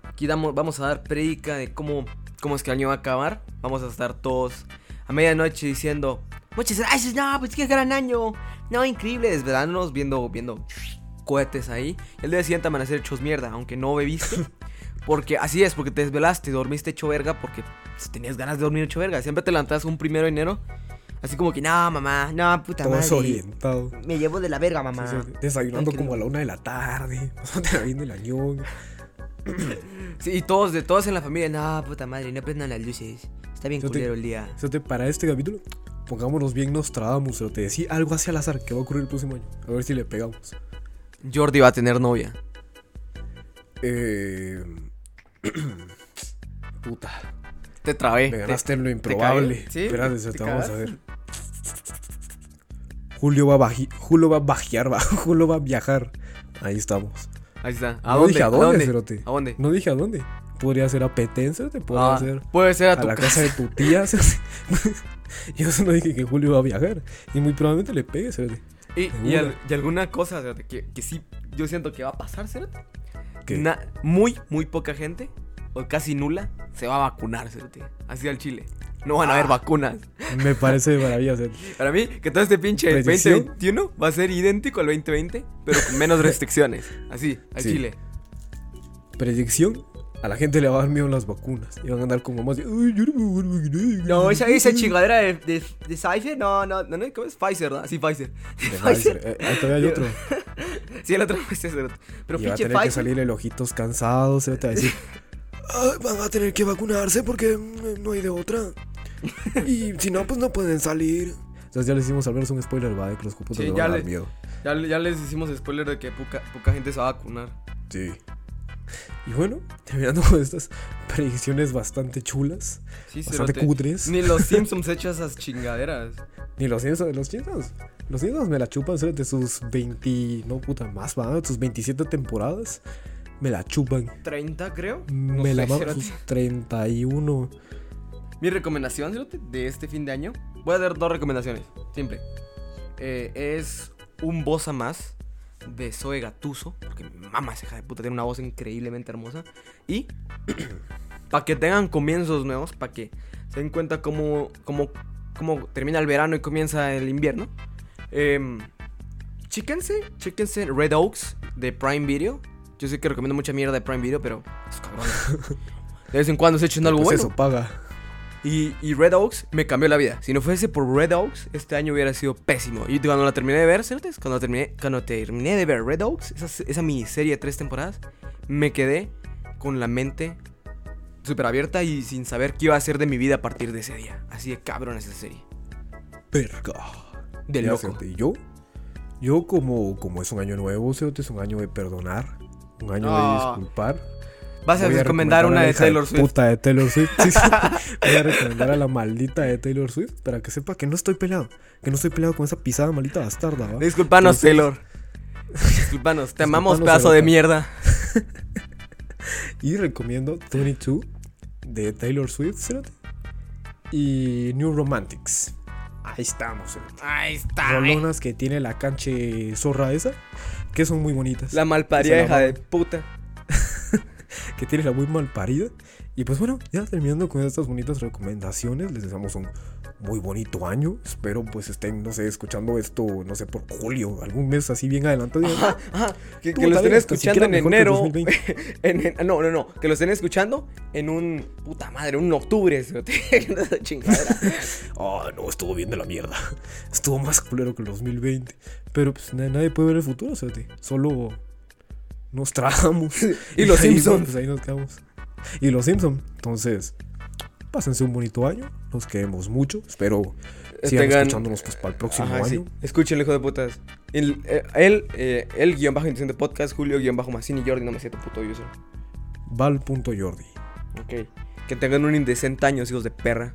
aquí damos, vamos a dar predica de cómo, cómo es que el año va a acabar. Vamos a estar todos a medianoche diciendo muchas gracias, no, pues qué gran año, no, increíble, desvelándonos, viendo, viendo cohetes ahí. El día siguiente amanecer hechos mierda, aunque no bebiste. Porque así es, porque te desvelaste, dormiste hecho verga porque pues, tenías ganas de dormir hecho verga. Siempre te levantas un primero de enero. Así como que, no, mamá, no, puta Todo madre. Me llevo de la verga, mamá. Sí, sí, Desayunando como a la una de la tarde. Pasándote viendo el año. Sí, y todos, de todos en la familia, no, puta madre, no prendan las luces. Está bien te- culero el día. Fíjate, para este capítulo, pongámonos bien Nostradamus. Pero te decía algo así al azar que va a ocurrir el próximo año. A ver si le pegamos. Jordi va a tener novia. Eh. Puta. Te trabé. Me Te- ganaste en lo improbable. ¿Sí? Espérate, ¿Te te vamos a ver. Julio va a baji- Julio va a bajear, va. Julio va a viajar. Ahí estamos. Ahí está. ¿A no dónde? dije a ¿A dónde, cerote. ¿A dónde? No dije a dónde. Podría ser a Petense, te podría Ah, ser puede ser a, a, tu la casa. casa de tu tía. cerote. Yo solo dije que Julio va a viajar. Y muy probablemente le pegue, cerote. Y, y, Seguro. al- y alguna cosa que, que sí, yo siento que va a pasar. Na- muy, muy poca gente, o casi nula, se va a vacunar, cerote. Así al Chile. No van a Ah. haber vacunas. Me parece cerote. Para mí, que todo este pinche ¿Predicción? 2021 va a ser idéntico al 2020, pero con menos restricciones. Así, al. Chile. Predicción. A la gente le va a dar miedo las vacunas. Y van a andar como más de. No me voy a vacunar". No, esa, esa chingadera de, de, de Pfizer, no, no, no, ¿cómo es? Pfizer, ¿no? Sí, Pfizer. De Pfizer. Eh, ahí todavía hay otro. Sí, el otro es ese. Pero y va a tener que salir el ojitos cansado, se va a decir. "Ay, van a tener que vacunarse porque mm, no hay de otra. Y si no, pues no pueden salir. Entonces ya les hicimos al menos un spoiler, va, de que los cupos Sí, les van a dar le- miedo. Ya, ya les hicimos spoiler de que poca, poca gente se va a vacunar. Sí. Y bueno, terminando con estas predicciones bastante chulas, Sí, bastante cerote. cutres. Ni los Simpsons hechos esas chingaderas. Ni los Simpsons, los Simpsons. Los Simpsons me la chupan de sus 20, no puta, más va, sus 27 temporadas. Me la chupan. 30, creo. No me la sé, maman cerote. sus 31. Mi recomendación, de este fin de año. Voy a dar dos recomendaciones. Simple. Eh, es un bossa más de Zoe Gatuso. Porque mi mamá esa hija de puta tiene una voz increíblemente hermosa. Y para que tengan comienzos nuevos, para que se den cuenta cómo, cómo, cómo termina el verano y comienza el invierno. Eh, chéquense, chéquense Red Oaks de Prime Video. Yo sé que recomiendo mucha mierda de Prime Video, pero es cabrón. De vez en cuando se echan algo Pues bueno. eso paga. Y, y Red Oaks me cambió la vida. Si no fuese por Red Oaks, este año hubiera sido pésimo. Y cuando la terminé de ver, ¿cierto? Cuando terminé, cuando terminé de ver Red Oaks, esa, esa miniserie de tres temporadas, me quedé con la mente súper abierta y sin saber qué iba a hacer de mi vida a partir de ese día. Así de cabrón esa serie. Verga. De loco. Y yo, yo como, como es un año nuevo, cerote, es un año de perdonar, un año Ah. de disculpar. Vas a Voy recomendar a una de Taylor Swift. Puta de Taylor Swift. Sí, sí. Voy a recomendar a la maldita de Taylor Swift para que sepa que no estoy peleado. Que no estoy peleado con esa pisada maldita bastarda, ¿va? Disculpanos, Entonces, Taylor. Disculpanos, te amamos, pedazo de mierda. Y recomiendo 22 de Taylor Swift, cerote, Y New Romantics. Ahí estamos, cerote. Ahí está. Rolonas que tiene la canche zorra esa, que son muy bonitas. La hija de puta. que tiene la muy mal parida. Y pues bueno, ya terminando con estas bonitas recomendaciones, les deseamos un muy bonito año. Espero pues estén, no sé, escuchando esto, no sé, por julio, algún mes así bien adelantado. Digan, Ajá, ajá, que, que lo estén escuchando en enero. 2020. en- en- no, no, no. Que lo estén escuchando en un. Puta madre, un octubre. chingadera. Ah, no, estuvo bien de la mierda. Estuvo más culero que el 2020. Pero pues na- nadie puede ver el futuro, ¿sabes? Solo nos tragamos. Y los Simpsons. Pues ahí nos quedamos. Y los Simpsons. Entonces, pásense un bonito año. Nos queremos mucho. Espero sigan Tengan- escuchándonos pues para el próximo Ajá, sí. año. Escúchenlo, hijo de putas. El, eh, él, eh, el guion bajo intención de podcast, Julio guion bajo Massini Jordi, no me sé tu puto user. Val.jordi. Ok. Que tengan un indecente año, hijos de perra.